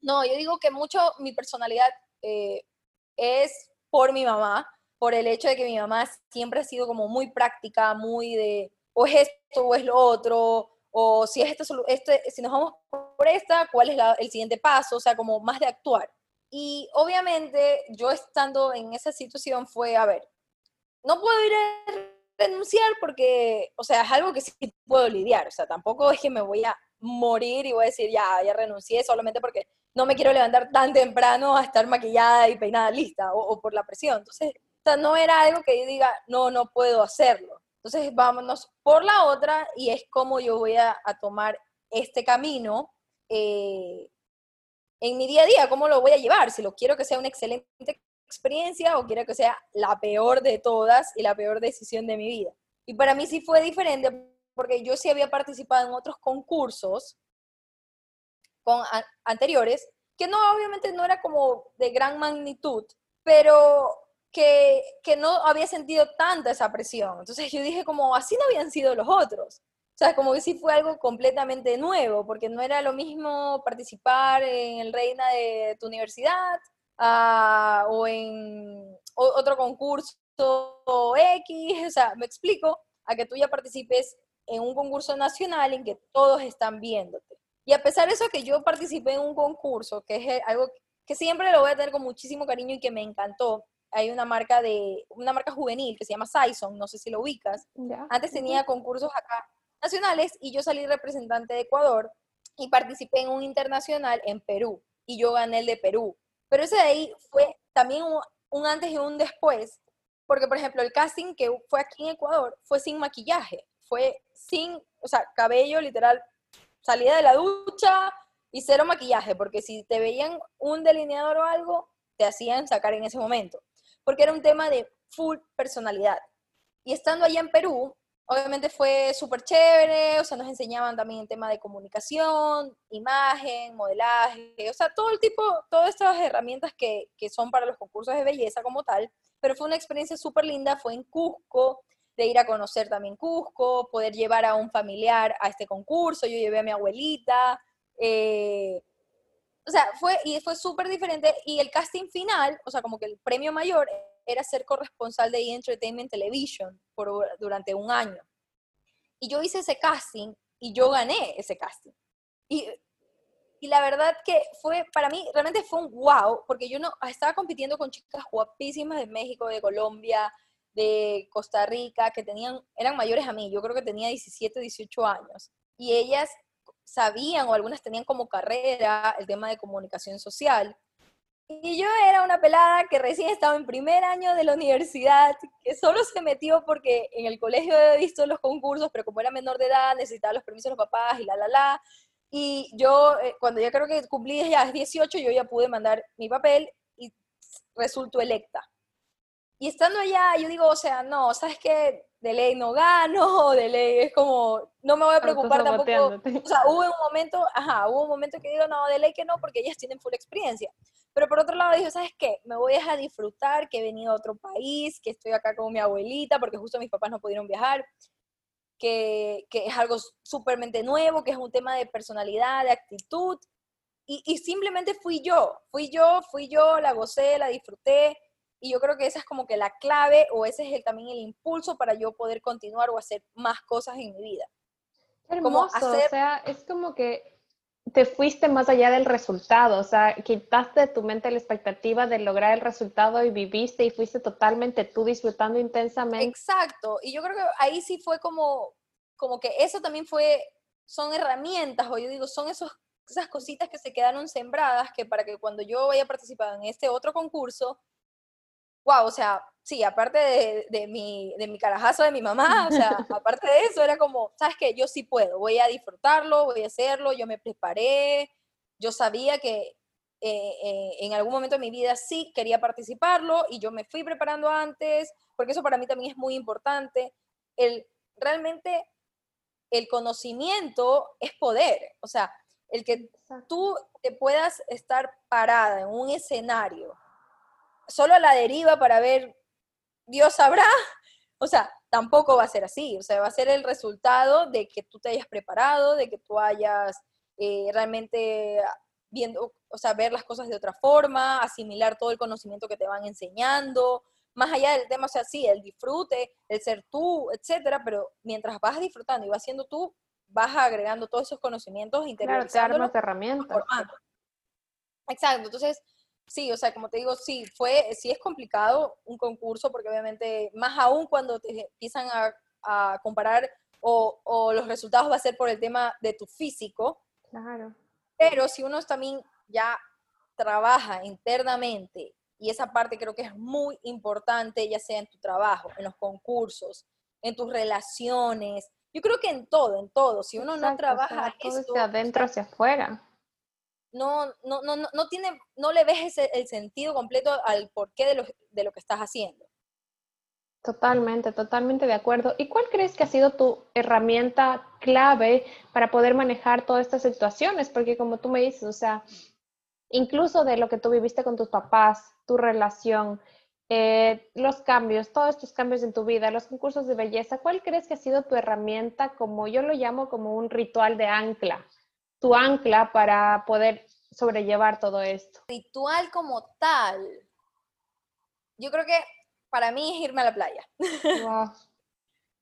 No, yo digo que mucho mi personalidad eh, es por mi mamá, por el hecho de que mi mamá siempre ha sido como muy práctica, muy de, o es esto o es lo otro, o si es esto, este, si nos vamos por esta, ¿cuál es el siguiente paso? O sea, como más de actuar. Y obviamente yo estando en esa situación fue, a ver, no puedo ir a renunciar porque, o sea, es algo que sí puedo lidiar, o sea, tampoco es que me voy a morir y voy a decir, ya, ya renuncié solamente porque no me quiero levantar tan temprano a estar maquillada y peinada lista o, por la presión. Entonces, o sea, no era algo que yo diga, no, no puedo hacerlo. Entonces, vámonos por la otra y es como yo voy a, a tomar este camino eh, en mi día a día, ¿cómo lo voy a llevar? Si lo quiero que sea un excelente experiencia o quiera que sea la peor de todas y la peor decisión de mi vida. Y para mí sí fue diferente porque yo sí había participado en otros concursos con anteriores, que no, obviamente no era como de gran magnitud, pero que, que, no había sentido tanta esa presión. Entonces yo dije como, así no habían sido los otros. O sea, como que sí fue algo completamente nuevo, porque no era lo mismo participar en el Reina de tu universidad ah, o en otro concurso X, o sea, me explico, a que tú ya participes en un concurso nacional en que todos están viéndote. Y a pesar de eso que yo participé en un concurso, que es algo que siempre lo voy a tener con muchísimo cariño y que me encantó, hay una marca de una marca juvenil que se llama Saison, no sé si lo ubicas. Antes tenía concursos acá nacionales y yo salí representante de Ecuador y participé en un internacional en Perú y yo gané el de Perú. Pero ese de ahí fue también un, antes y un después, porque por ejemplo el casting que fue aquí en Ecuador fue sin maquillaje, fue sin, o sea, cabello literal, salida de la ducha y cero maquillaje, porque si te veían un delineador o algo, te hacían sacar en ese momento, porque era un tema de full personalidad. Y estando allá en Perú, obviamente fue súper chévere, o sea, nos enseñaban también el tema de comunicación, imagen, modelaje, o sea, todo el tipo, todas estas herramientas que, que son para los concursos de belleza como tal, pero fue una experiencia súper linda, fue en Cusco, de ir a conocer también Cusco, poder llevar a un familiar a este concurso, yo llevé a mi abuelita, eh, o sea, fue, y fue súper diferente, y el casting final, o sea, como que el premio mayor era ser corresponsal de E! Entertainment Television por, durante un año. Y yo hice ese casting y yo gané ese casting. Y, y la verdad que fue, para mí, realmente fue un wow, porque yo no estaba compitiendo con chicas guapísimas de México, de Colombia, de Costa Rica, que tenían, eran mayores a mí, yo creo que tenía 17, 18 años. Y ellas sabían, o algunas tenían como carrera, el tema de comunicación social. Y yo era una pelada que recién estaba en primer año de la universidad, que solo se metió porque en el colegio había visto los concursos, pero como era menor de edad, necesitaba los permisos de los papás y la, la, la. Y yo, eh, cuando ya creo que cumplí ya 18, yo ya pude mandar mi papel y resultó electa. Y estando allá, yo digo, o sea, no, ¿sabes qué? De ley no gano, de ley es como, no me voy a preocupar tampoco. O sea, hubo un momento, ajá, hubo un momento que digo, no, de ley que no, porque ellas tienen full experiencia. Pero por otro lado dije, ¿sabes qué? Me voy a disfrutar que he venido a otro país, que estoy acá con mi abuelita, porque justo mis papás no pudieron viajar, que, que es algo súpermente nuevo, que es un tema de personalidad, de actitud. Y, y simplemente fui yo, fui yo, fui yo, la gocé, la disfruté. Y yo creo que esa es como que la clave o ese es el, también el impulso para yo poder continuar o hacer más cosas en mi vida. hermoso, o sea, es como que te fuiste más allá del resultado, o sea, quitaste de tu mente la expectativa de lograr el resultado y viviste y fuiste totalmente tú disfrutando intensamente. Exacto, y yo creo que ahí sí fue como, como que eso también fue, son herramientas, o yo digo, son esos, esas cositas que se quedaron sembradas que para que cuando yo vaya a participar en este otro concurso, wow, o sea, sí, aparte de, de, mi, de mi carajazo de mi mamá, o sea, aparte de eso, era como, ¿sabes qué? Yo sí puedo, voy a disfrutarlo, voy a hacerlo, yo me preparé, yo sabía que eh, eh, en algún momento de mi vida sí quería participarlo y yo me fui preparando antes, porque eso para mí también es muy importante. El, realmente el conocimiento es poder, o sea, el que tú te puedas estar parada en un escenario solo a la deriva para ver, Dios sabrá, o sea, tampoco va a ser así, o sea, va a ser el resultado de que tú te hayas preparado, de que tú hayas eh, realmente viendo, o sea, ver las cosas de otra forma, asimilar todo el conocimiento que te van enseñando, más allá del tema, o sea, sí, el disfrute, el ser tú, etcétera, pero mientras vas disfrutando y vas siendo tú, vas agregando todos esos conocimientos interiores. Claro, te herramientas. Exacto, entonces, sí, o sea, como te digo, sí, fue, sí es complicado un concurso, porque obviamente, más aún cuando te empiezan a, comparar o, o, los resultados va a ser por el tema de tu físico. Claro. Pero si uno también ya trabaja internamente, y esa parte creo que es muy importante, ya sea en tu trabajo, en los concursos, en tus relaciones, yo creo que en todo, en todo, si uno no trabaja o sea, todo adentro hacia afuera no, no, no, no, tiene, no le ves ese, el sentido completo al porqué de lo, de lo que estás haciendo. Totalmente, totalmente de acuerdo. ¿Y cuál crees que ha sido tu herramienta clave para poder manejar todas estas situaciones? Porque como tú me dices, o sea, incluso de lo que tú viviste con tus papás, tu relación, eh, los cambios, todos estos cambios en tu vida, los concursos de belleza, ¿cuál crees que ha sido tu herramienta, como yo lo llamo, como un ritual de ancla? Tu ancla para poder sobrellevar todo esto. Ritual como tal. Yo creo que para mí es irme a la playa.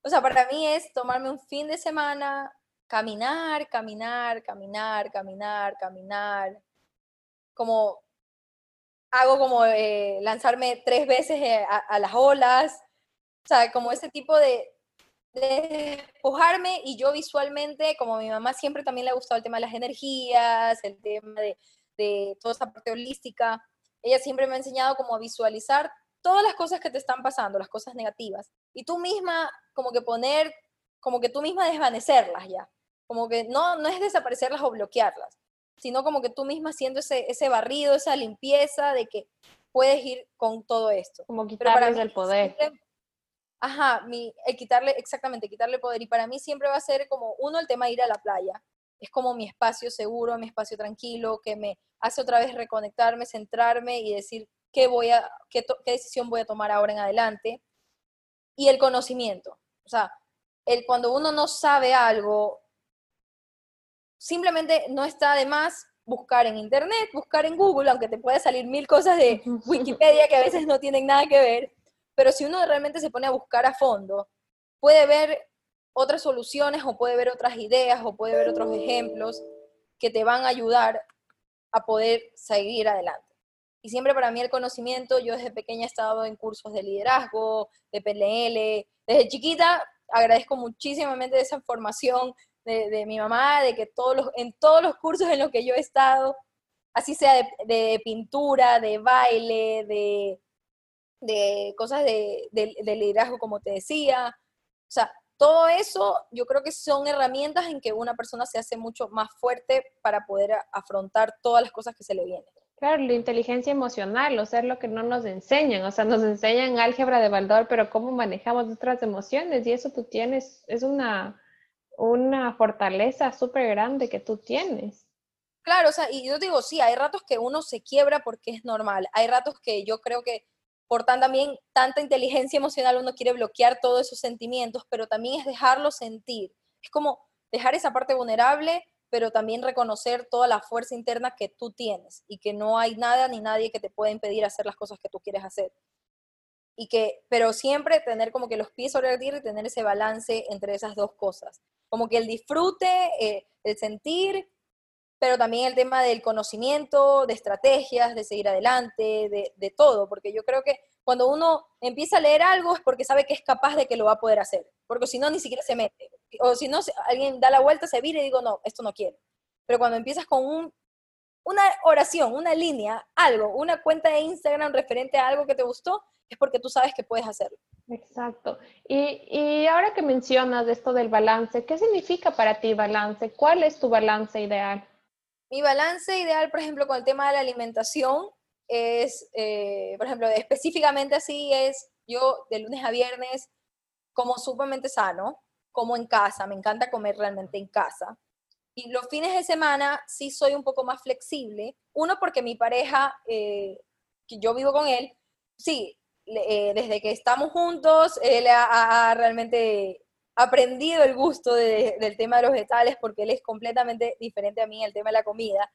o sea, para mí es tomarme un fin de semana, caminar, caminar, caminar, caminar, caminar. Como hago como eh, lanzarme tres veces eh, a, las olas. O sea, como ese tipo de despojarme y yo visualmente, como a mi mamá siempre también le ha gustado el tema de las energías, el tema de, de toda esa parte holística, ella siempre me ha enseñado como a visualizar todas las cosas que te están pasando, las cosas negativas, y tú misma como que poner, como que tú misma desvanecerlas ya, como que no, no es desaparecerlas o bloquearlas, sino como que tú misma haciendo ese, ese barrido, esa limpieza de que puedes ir con todo esto. Como quitarles el poder. Ajá, mi, quitarle, exactamente, quitarle poder. Y para mí siempre va a ser como, uno, el tema de ir a la playa. Es como mi espacio seguro, mi espacio tranquilo, que me hace otra vez reconectarme, centrarme y decir, qué, voy a, qué, decisión voy a tomar ahora en adelante. Y el conocimiento. O sea, el, cuando uno no sabe algo, simplemente no está de más buscar en internet, buscar en Google, aunque te pueda salir mil cosas de Wikipedia que a veces no tienen nada que ver, pero si uno realmente se pone a buscar a fondo, puede ver otras soluciones o puede ver otras ideas o puede ver otros ejemplos que te van a ayudar a poder seguir adelante. Y siempre para mí el conocimiento, yo desde pequeña he estado en cursos de liderazgo, de PNL, desde chiquita agradezco muchísimamente esa formación de, mi mamá, de que todos los, en todos los cursos en los que yo he estado, así sea de, pintura, de baile, de, de cosas de, de, liderazgo, como te decía. O sea, todo eso yo creo que son herramientas en que una persona se hace mucho más fuerte para poder afrontar todas las cosas que se le vienen. Claro, la inteligencia emocional, o sea, es lo que no nos enseñan, o sea, nos enseñan álgebra de Baldor, pero cómo manejamos nuestras emociones y eso tú tienes, es una, una fortaleza súper grande que tú tienes. Claro, o sea, y yo digo, sí, hay ratos que uno se quiebra porque es normal, hay ratos que yo creo que por tan, también tanta inteligencia emocional uno quiere bloquear todos esos sentimientos, pero también es dejarlo sentir, es como dejar esa parte vulnerable pero también reconocer toda la fuerza interna que tú tienes y que no hay nada ni nadie que te pueda impedir hacer las cosas que tú quieres hacer. Y que, pero siempre tener como que los pies sobre la tierra y tener ese balance entre esas dos cosas. Como que el disfrute, eh, el sentir, pero también el tema del conocimiento, de estrategias, de seguir adelante, de, todo, porque yo creo que cuando uno empieza a leer algo es porque sabe que es capaz de que lo va a poder hacer, porque si no, ni siquiera se mete o si no, alguien da la vuelta, se vira y digo, no, esto no quiero. Pero cuando empiezas con un, una oración, una línea, algo, una cuenta de Instagram referente a algo que te gustó, es porque tú sabes que puedes hacerlo. Exacto. Y, y ahora que mencionas esto del balance, ¿qué significa para ti balance? ¿Cuál es tu balance ideal? Mi balance ideal, por ejemplo, con el tema de la alimentación, es, eh, por ejemplo, específicamente así es, yo de lunes a viernes como sumamente sano, como en casa, me encanta comer realmente en casa. Y los fines de semana sí soy un poco más flexible. Uno, porque mi pareja, eh, que yo vivo con él, sí, eh, desde que estamos juntos, él ha, realmente aprendido el gusto del tema de los vegetales porque él es completamente diferente a mí en el tema de la comida.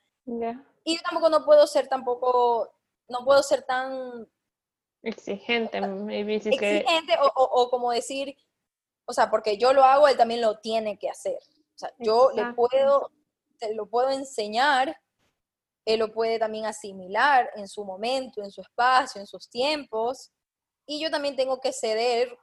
Y yo tampoco no puedo ser tampoco, no puedo ser tan... Exigente, exigente o, o, como decir, o sea, porque yo lo hago, él también lo tiene que hacer. O sea, yo le puedo, te lo puedo enseñar, él lo puede también asimilar en su momento, en su espacio, en sus tiempos, y yo también tengo que ceder,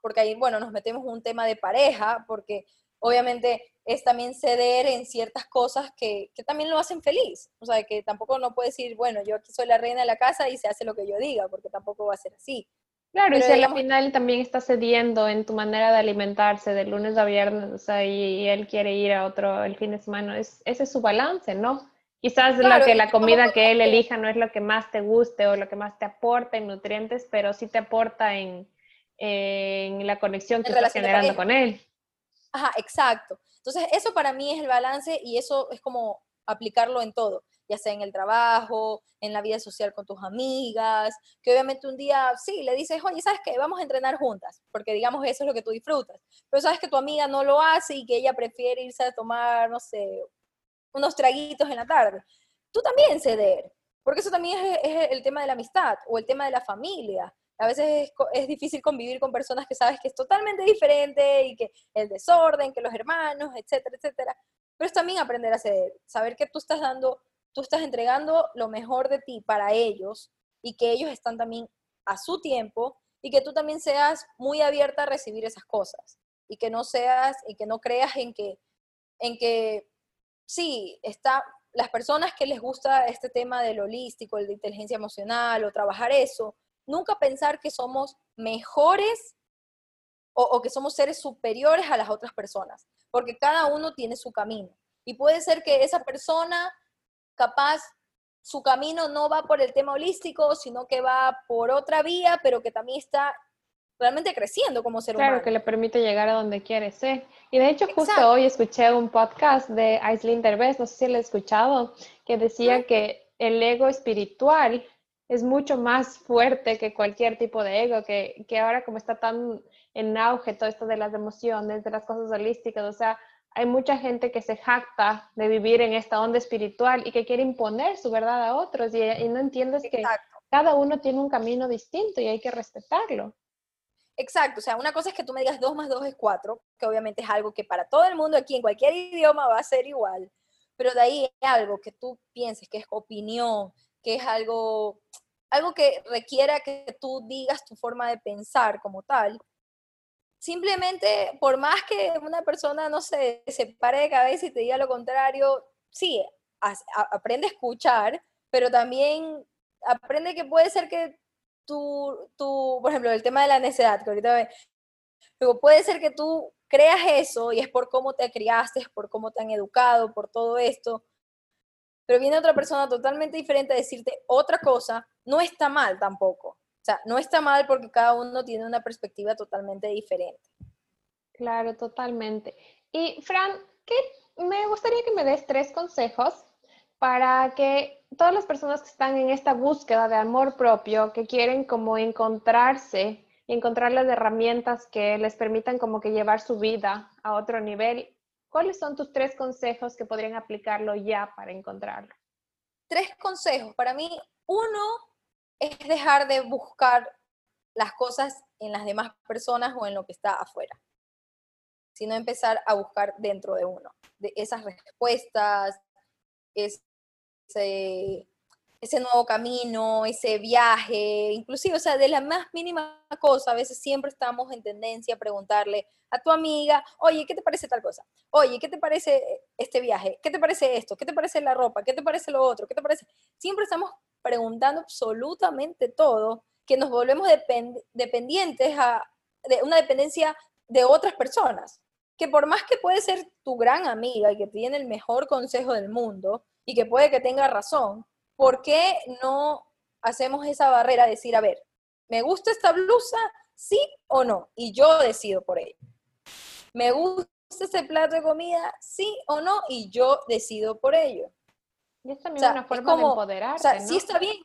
porque ahí, bueno, nos metemos en un tema de pareja, porque obviamente es también ceder en ciertas cosas que, que, también lo hacen feliz. O sea, que tampoco no puede decir, bueno, yo aquí soy la reina de la casa y se hace lo que yo diga, porque tampoco va a ser así. Claro, y si al final también está cediendo en tu manera de alimentarse de lunes a viernes, o sea, y, él quiere ir a otro el fin de semana, es, ese es su balance, ¿no? Quizás lo que la comida que él elija no es lo que más te guste o lo que más te aporta en nutrientes, pero sí te aporta en, en la conexión que estás generando con él. Ajá, exacto. Entonces, eso para mí es el balance y eso es como aplicarlo en todo, ya sea en el trabajo, en la vida social con tus amigas, que obviamente un día, sí, le dices, oye, ¿sabes qué? Vamos a entrenar juntas, porque digamos eso es lo que tú disfrutas, pero sabes que tu amiga no lo hace y que ella prefiere irse a tomar, no sé, unos traguitos en la tarde. Tú también ceder, porque eso también es, el tema de la amistad o el tema de la familia. A veces es, difícil convivir con personas que sabes que es totalmente diferente y que el desorden, que los hermanos, etcétera, etcétera. Pero es también aprender a ceder, saber que tú estás dando, tú estás entregando lo mejor de ti para ellos y que ellos están también a su tiempo y que tú también seas muy abierta a recibir esas cosas y que no seas y que no creas en que en que sí, está, las personas que les gusta este tema del holístico, el de inteligencia emocional o trabajar eso, nunca pensar que somos mejores o, que somos seres superiores a las otras personas, porque cada uno tiene su camino. Y puede ser que esa persona capaz su camino no va por el tema holístico, sino que va por otra vía, pero que también está realmente creciendo como ser humano. Claro, que le permite llegar a donde quiere ser. Y de hecho, justo hoy escuché un podcast de Aislinn Derbez, no sé si lo he escuchado, que decía que el ego espiritual es mucho más fuerte que cualquier tipo de ego, que, que ahora como está tan en auge todo esto de las emociones, de las cosas holísticas, o sea, hay mucha gente que se jacta de vivir en esta onda espiritual y que quiere imponer su verdad a otros y, no entiendes que cada uno tiene un camino distinto y hay que respetarlo. Exacto, o sea, una cosa es que tú me digas 2 más 2 es 4, que obviamente es algo que para todo el mundo aquí en cualquier idioma va a ser igual, pero de ahí algo que tú pienses que es opinión, que es algo, algo que requiera que tú digas tu forma de pensar como tal. Simplemente, por más que una persona, no sé, se pare de cabeza y te diga lo contrario, sí, aprende a escuchar, pero también aprende que puede ser que tú, tú, por ejemplo, el tema de la necedad, que ahorita luego puede ser que tú creas eso y es por cómo te criaste, por cómo te han educado, por todo esto, pero viene otra persona totalmente diferente a decirte otra cosa, no está mal tampoco. O sea, no está mal porque cada uno tiene una perspectiva totalmente diferente. Claro, totalmente. Y Fran, ¿qué, me gustaría que me des tres consejos para que todas las personas que están en esta búsqueda de amor propio, que quieren como encontrarse y encontrar las herramientas que les permitan como que llevar su vida a otro nivel, ¿cuáles son tus tres consejos que podrían aplicarlo ya para encontrarlo? Tres consejos. Para mí, uno es dejar de buscar las cosas en las demás personas o en lo que está afuera, sino empezar a buscar dentro de uno, de esas respuestas, es, ese, nuevo camino, ese viaje, inclusive, o sea, de la más mínima cosa, a veces siempre estamos en tendencia a preguntarle a tu amiga, oye, ¿qué te parece tal cosa? Oye, ¿qué te parece este viaje? ¿Qué te parece esto? ¿Qué te parece la ropa? ¿Qué te parece lo otro? ¿Qué te parece? Siempre estamos preguntando absolutamente todo, que nos volvemos dependientes a, de una dependencia de otras personas, que por más que puede ser tu gran amiga y que tiene el mejor consejo del mundo, y que puede que tenga razón, ¿por qué no hacemos esa barrera de decir, a ver, ¿me gusta esta blusa? ¿Sí o no? Y yo decido por ello. ¿Me gusta este plato de comida? ¿Sí o no? Y yo decido por ello. Y es también una forma de empoderarse, O sea, sí está bien.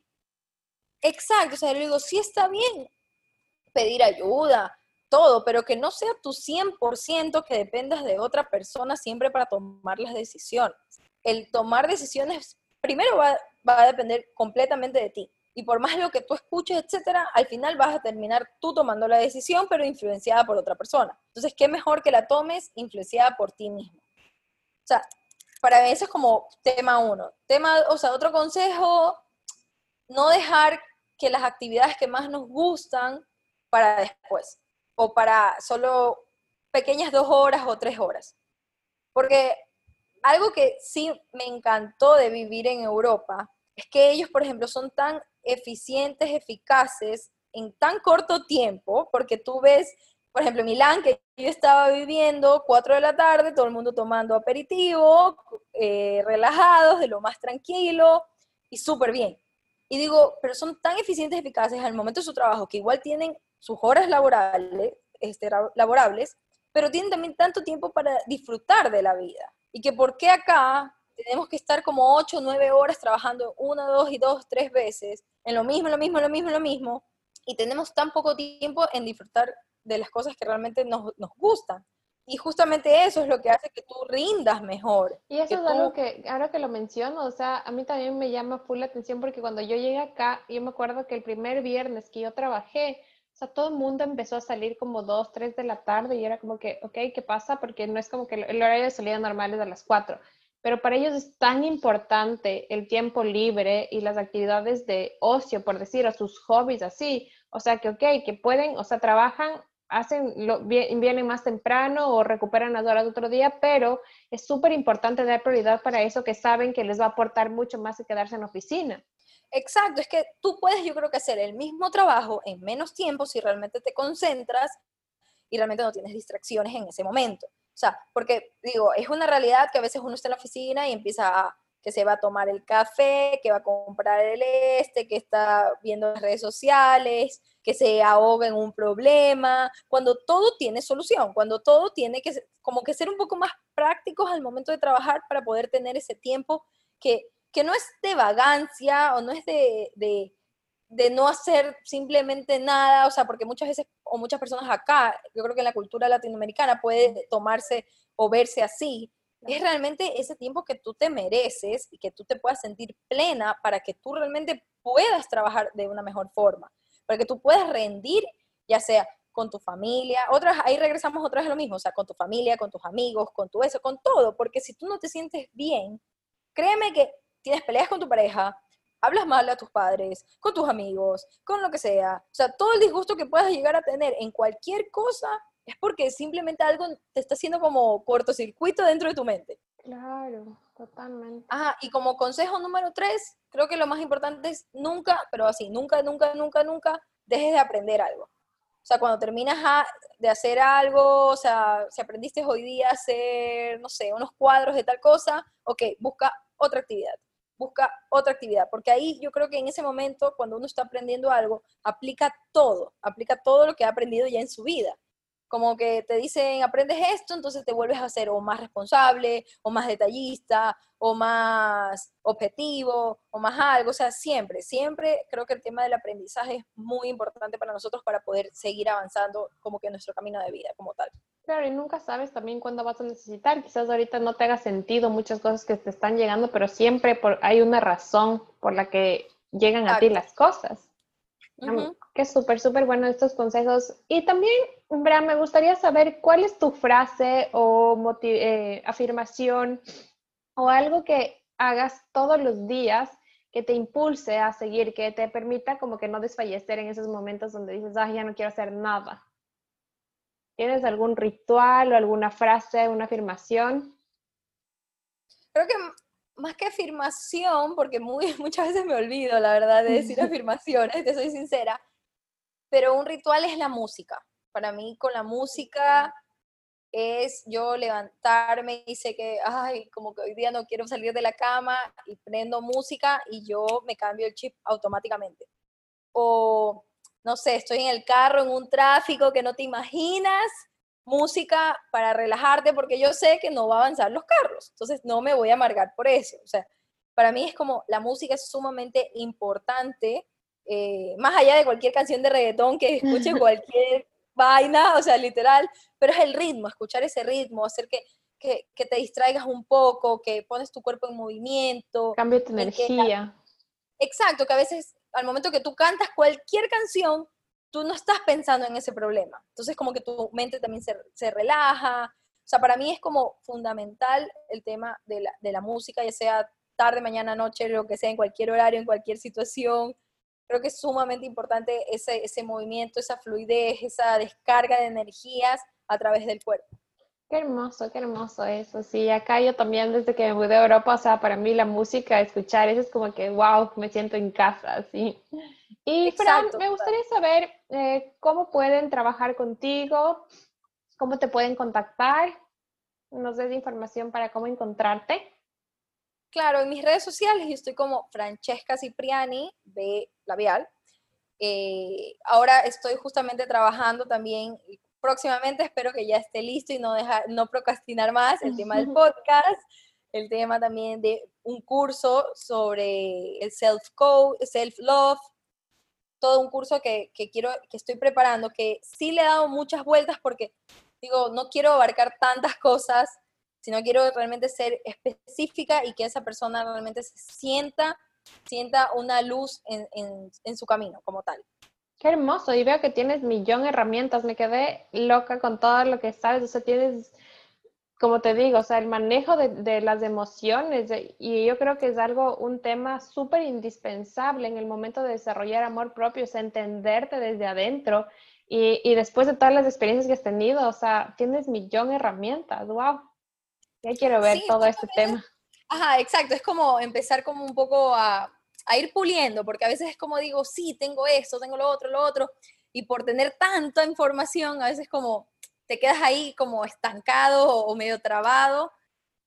Exacto, o sea, yo digo, sí está bien pedir ayuda, todo, pero que no sea tu 100% que dependas de otra persona siempre para tomar las decisiones el tomar decisiones primero va, a depender completamente de ti. Y por más lo que tú escuches, etcétera, al final vas a terminar tú tomando la decisión, pero influenciada por otra persona. Entonces, ¿qué mejor que la tomes influenciada por ti mismo? O sea, para mí eso es como tema uno. Tema, o sea, otro consejo, no dejar que las actividades que más nos gustan para después, o para solo pequeñas dos horas o tres horas. Porque algo que sí me encantó de vivir en Europa es que ellos, por ejemplo, son tan eficientes, eficaces en tan corto tiempo, porque tú ves, por ejemplo, Milán, que yo estaba viviendo, 4 de la tarde, todo el mundo tomando aperitivo, eh, relajados, de lo más tranquilo y súper bien. Y digo, pero son tan eficientes eficaces al momento de su trabajo que igual tienen sus horas laborales, este, laborables, pero tienen también tanto tiempo para disfrutar de la vida. Y que por qué acá tenemos que estar como 8 o 9 horas trabajando una, dos y dos, tres veces en lo mismo, lo mismo, lo mismo, lo mismo, y tenemos tan poco tiempo en disfrutar de las cosas que realmente nos, nos gustan. Y justamente eso es lo que hace que tú rindas mejor. Y eso es algo que, ahora que lo menciono, o sea, a mí también me llama full la atención porque cuando yo llegué acá, yo me acuerdo que el primer viernes que yo trabajé, o sea, todo el mundo empezó a salir como 2, 3 de la tarde y era como que, ok, ¿qué pasa? Porque no es como que el horario de salida normal es a las 4 pero para ellos es tan importante el tiempo libre y las actividades de ocio, por decir, o sus hobbies así. O sea, que, ok, que pueden, o sea, trabajan, hacen, lo, vienen más temprano o recuperan las horas de otro día, pero es súper importante dar prioridad para eso que saben que les va a aportar mucho más que quedarse en oficina. Exacto, es que tú puedes, yo creo que hacer el mismo trabajo en menos tiempo si realmente te concentras y realmente no tienes distracciones en ese momento. O sea, porque digo, es una realidad que a veces uno está en la oficina y empieza a que se va a tomar el café, que va a comprar el este, que está viendo las redes sociales, que se ahoga en un problema, cuando todo tiene solución, cuando todo tiene que como que ser un poco más prácticos al momento de trabajar para poder tener ese tiempo que, que no es de vagancia o no es de, de, de no hacer simplemente nada, o sea, porque muchas veces o muchas personas acá, yo creo que en la cultura latinoamericana puede tomarse o verse así, es realmente ese tiempo que tú te mereces y que tú te puedas sentir plena para que tú realmente puedas trabajar de una mejor forma, para que tú puedas rendir, ya sea con tu familia, otras, ahí regresamos otra vez a lo mismo, o sea, con tu familia, con tus amigos, con tu eso, con todo, porque si tú no te sientes bien, créeme que tienes peleas con tu pareja, hablas mal a tus padres, con tus amigos, con lo que sea. O sea, todo el disgusto que puedas llegar a tener en cualquier cosa es porque simplemente algo te está haciendo como cortocircuito dentro de tu mente. Claro, totalmente. Ajá, y como consejo número tres, creo que lo más importante es nunca, pero así, nunca, nunca, nunca, nunca dejes de aprender algo. O sea, cuando terminas de hacer algo, o sea, si aprendiste hoy día a hacer, no sé, unos cuadros de tal cosa, ok, busca otra actividad busca otra actividad, porque ahí yo creo que en ese momento, cuando uno está aprendiendo algo, aplica todo, aplica todo lo que ha aprendido ya en su vida. Como que te dicen, aprendes esto, entonces te vuelves a ser o más responsable, o más detallista, o más objetivo, o más algo. O sea, siempre, siempre creo que el tema del aprendizaje es muy importante para nosotros para poder seguir avanzando como que en nuestro camino de vida como tal. Claro, y nunca sabes también cuándo vas a necesitar. Quizás ahorita no te haga sentido muchas cosas que te están llegando, pero siempre hay una razón por la que llegan a ti las cosas. Uh Que súper, súper bueno estos consejos. Y también, Bra, me gustaría saber cuál es tu frase o eh, afirmación o algo que hagas todos los días que te impulse a seguir, que te permita como que no desfallecer en esos momentos donde dices, ah, ya no quiero hacer nada. ¿Tienes algún ritual o alguna frase, una afirmación? Creo que más que afirmación, porque muy, muchas veces me olvido, la verdad, de decir afirmaciones, te soy sincera, pero un ritual es la música. Para mí, con la música es yo levantarme y sé que, ay, como que hoy día no quiero salir de la cama y prendo música y yo me cambio el chip automáticamente. O no sé, estoy en el carro, en un tráfico que no te imaginas, música para relajarte porque yo sé que no va a avanzar los carros, entonces no me voy a amargar por eso. O sea, para mí es como la música es sumamente importante, eh, más allá de cualquier canción de reggaetón que escuche cualquier vaina, o sea, literal, pero es el ritmo, escuchar ese ritmo, hacer que, que, te distraigas un poco, que pones tu cuerpo en movimiento. Cambia tu energía. exacto, que a veces al momento que tú cantas cualquier canción, tú no estás pensando en ese problema. Entonces como que tu mente también se, relaja. O sea, para mí es como fundamental el tema de la, de la música, ya sea tarde, mañana, noche, lo que sea, en cualquier horario, en cualquier situación. Creo que es sumamente importante ese, ese movimiento, esa fluidez, esa descarga de energías a través del cuerpo. Qué hermoso, qué hermoso eso. Sí, acá yo también desde que me mudé a Europa, o sea, para mí la música, escuchar eso es como que, wow, me siento en casa, sí. Y Fran, me gustaría saber eh, cómo pueden trabajar contigo, cómo te pueden contactar, nos des información para cómo encontrarte. Claro, en mis redes sociales yo estoy como Francesca Cipriani de Labial. Eh, ahora estoy justamente trabajando también, próximamente espero que ya esté listo y no, dejar, no procrastinar más el tema del podcast, el tema también de un curso sobre el self-love, self todo un curso que, que, quiero, que estoy preparando, que sí le he dado muchas vueltas porque digo, no quiero abarcar tantas cosas, sino quiero realmente ser específica y que esa persona realmente se sienta, sienta una luz en, en, en su camino como tal. Qué hermoso, y veo que tienes millón de herramientas, me quedé loca con todo lo que sabes, o sea, tienes como te digo, o sea, el manejo de, las emociones, y yo creo que es algo, un tema súper indispensable en el momento de desarrollar amor propio, es entenderte desde adentro. Y, y, después de todas las experiencias que has tenido, o sea, tienes millón de herramientas, wow. Ya quiero ver todo este tema. Ajá, exacto, es como empezar como un poco a, ir puliendo, porque a veces es como digo, sí, tengo esto, tengo lo otro, lo otro, y por tener tanta información, a veces como te quedas ahí como estancado o, medio trabado,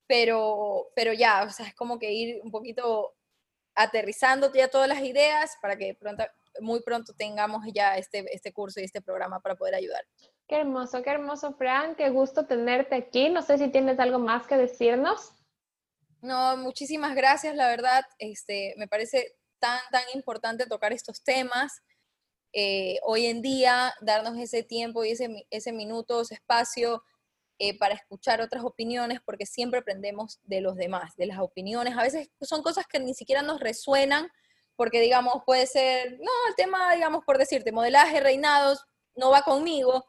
pero, pero ya, o sea, es como que ir un poquito aterrizando ya todas las ideas para que pronto, muy pronto tengamos ya este, este curso y este programa para poder ayudar. Qué hermoso, qué hermoso, Fran, qué gusto tenerte aquí. No sé si tienes algo más que decirnos. No, muchísimas gracias, la verdad, este, me parece tan, tan importante tocar estos temas. Eh, hoy en día darnos ese tiempo y ese, ese minuto, ese espacio eh, para escuchar otras opiniones, porque siempre aprendemos de los demás, de las opiniones. A veces son cosas que ni siquiera nos resuenan, porque digamos, puede ser, no, el tema, digamos, por decirte, modelaje, reinados, no va conmigo,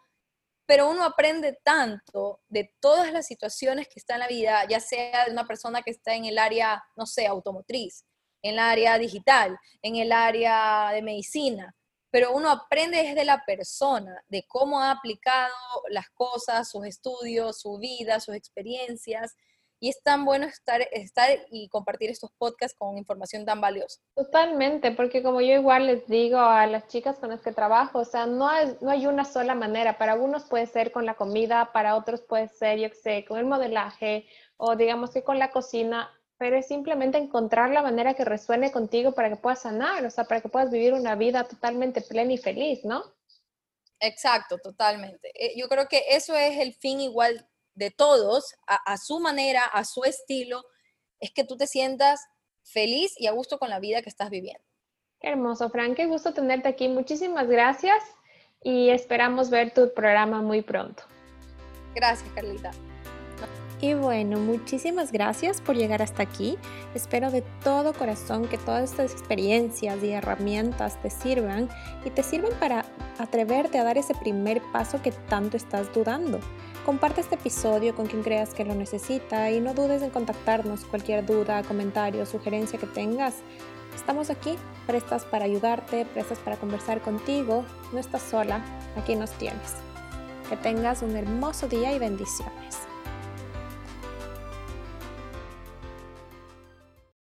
pero uno aprende tanto de todas las situaciones que está en la vida, ya sea de una persona que está en el área, no sé, automotriz, en el área digital, en el área de medicina, pero uno aprende desde la persona, de cómo ha aplicado las cosas, sus estudios, su vida, sus experiencias. Y es tan bueno estar, estar y compartir estos podcasts con información tan valiosa. Totalmente, porque como yo igual les digo a las chicas con las que trabajo, o sea, no, no hay una sola manera. Para unos puede ser con la comida, para otros puede ser, yo sé, con el modelaje o digamos que con la cocina pero es simplemente encontrar la manera que resuene contigo para que puedas sanar, o sea, para que puedas vivir una vida totalmente plena y feliz, ¿no? Exacto, totalmente. Eh, yo creo que eso es el fin igual de todos, a, su manera, a su estilo, es que tú te sientas feliz y a gusto con la vida que estás viviendo. Qué hermoso, Frank, qué gusto tenerte aquí. Muchísimas gracias y esperamos ver tu programa muy pronto. Gracias, Carlita. Y bueno, muchísimas gracias por llegar hasta aquí. Espero de todo corazón que todas estas experiencias y herramientas te sirvan y te sirvan para atreverte a dar ese primer paso que tanto estás dudando. Comparte este episodio con quien creas que lo necesita y no dudes en contactarnos cualquier duda, comentario, sugerencia que tengas. Estamos aquí, prestas para ayudarte, prestas para conversar contigo. No estás sola, aquí nos tienes. Que tengas un hermoso día y bendiciones.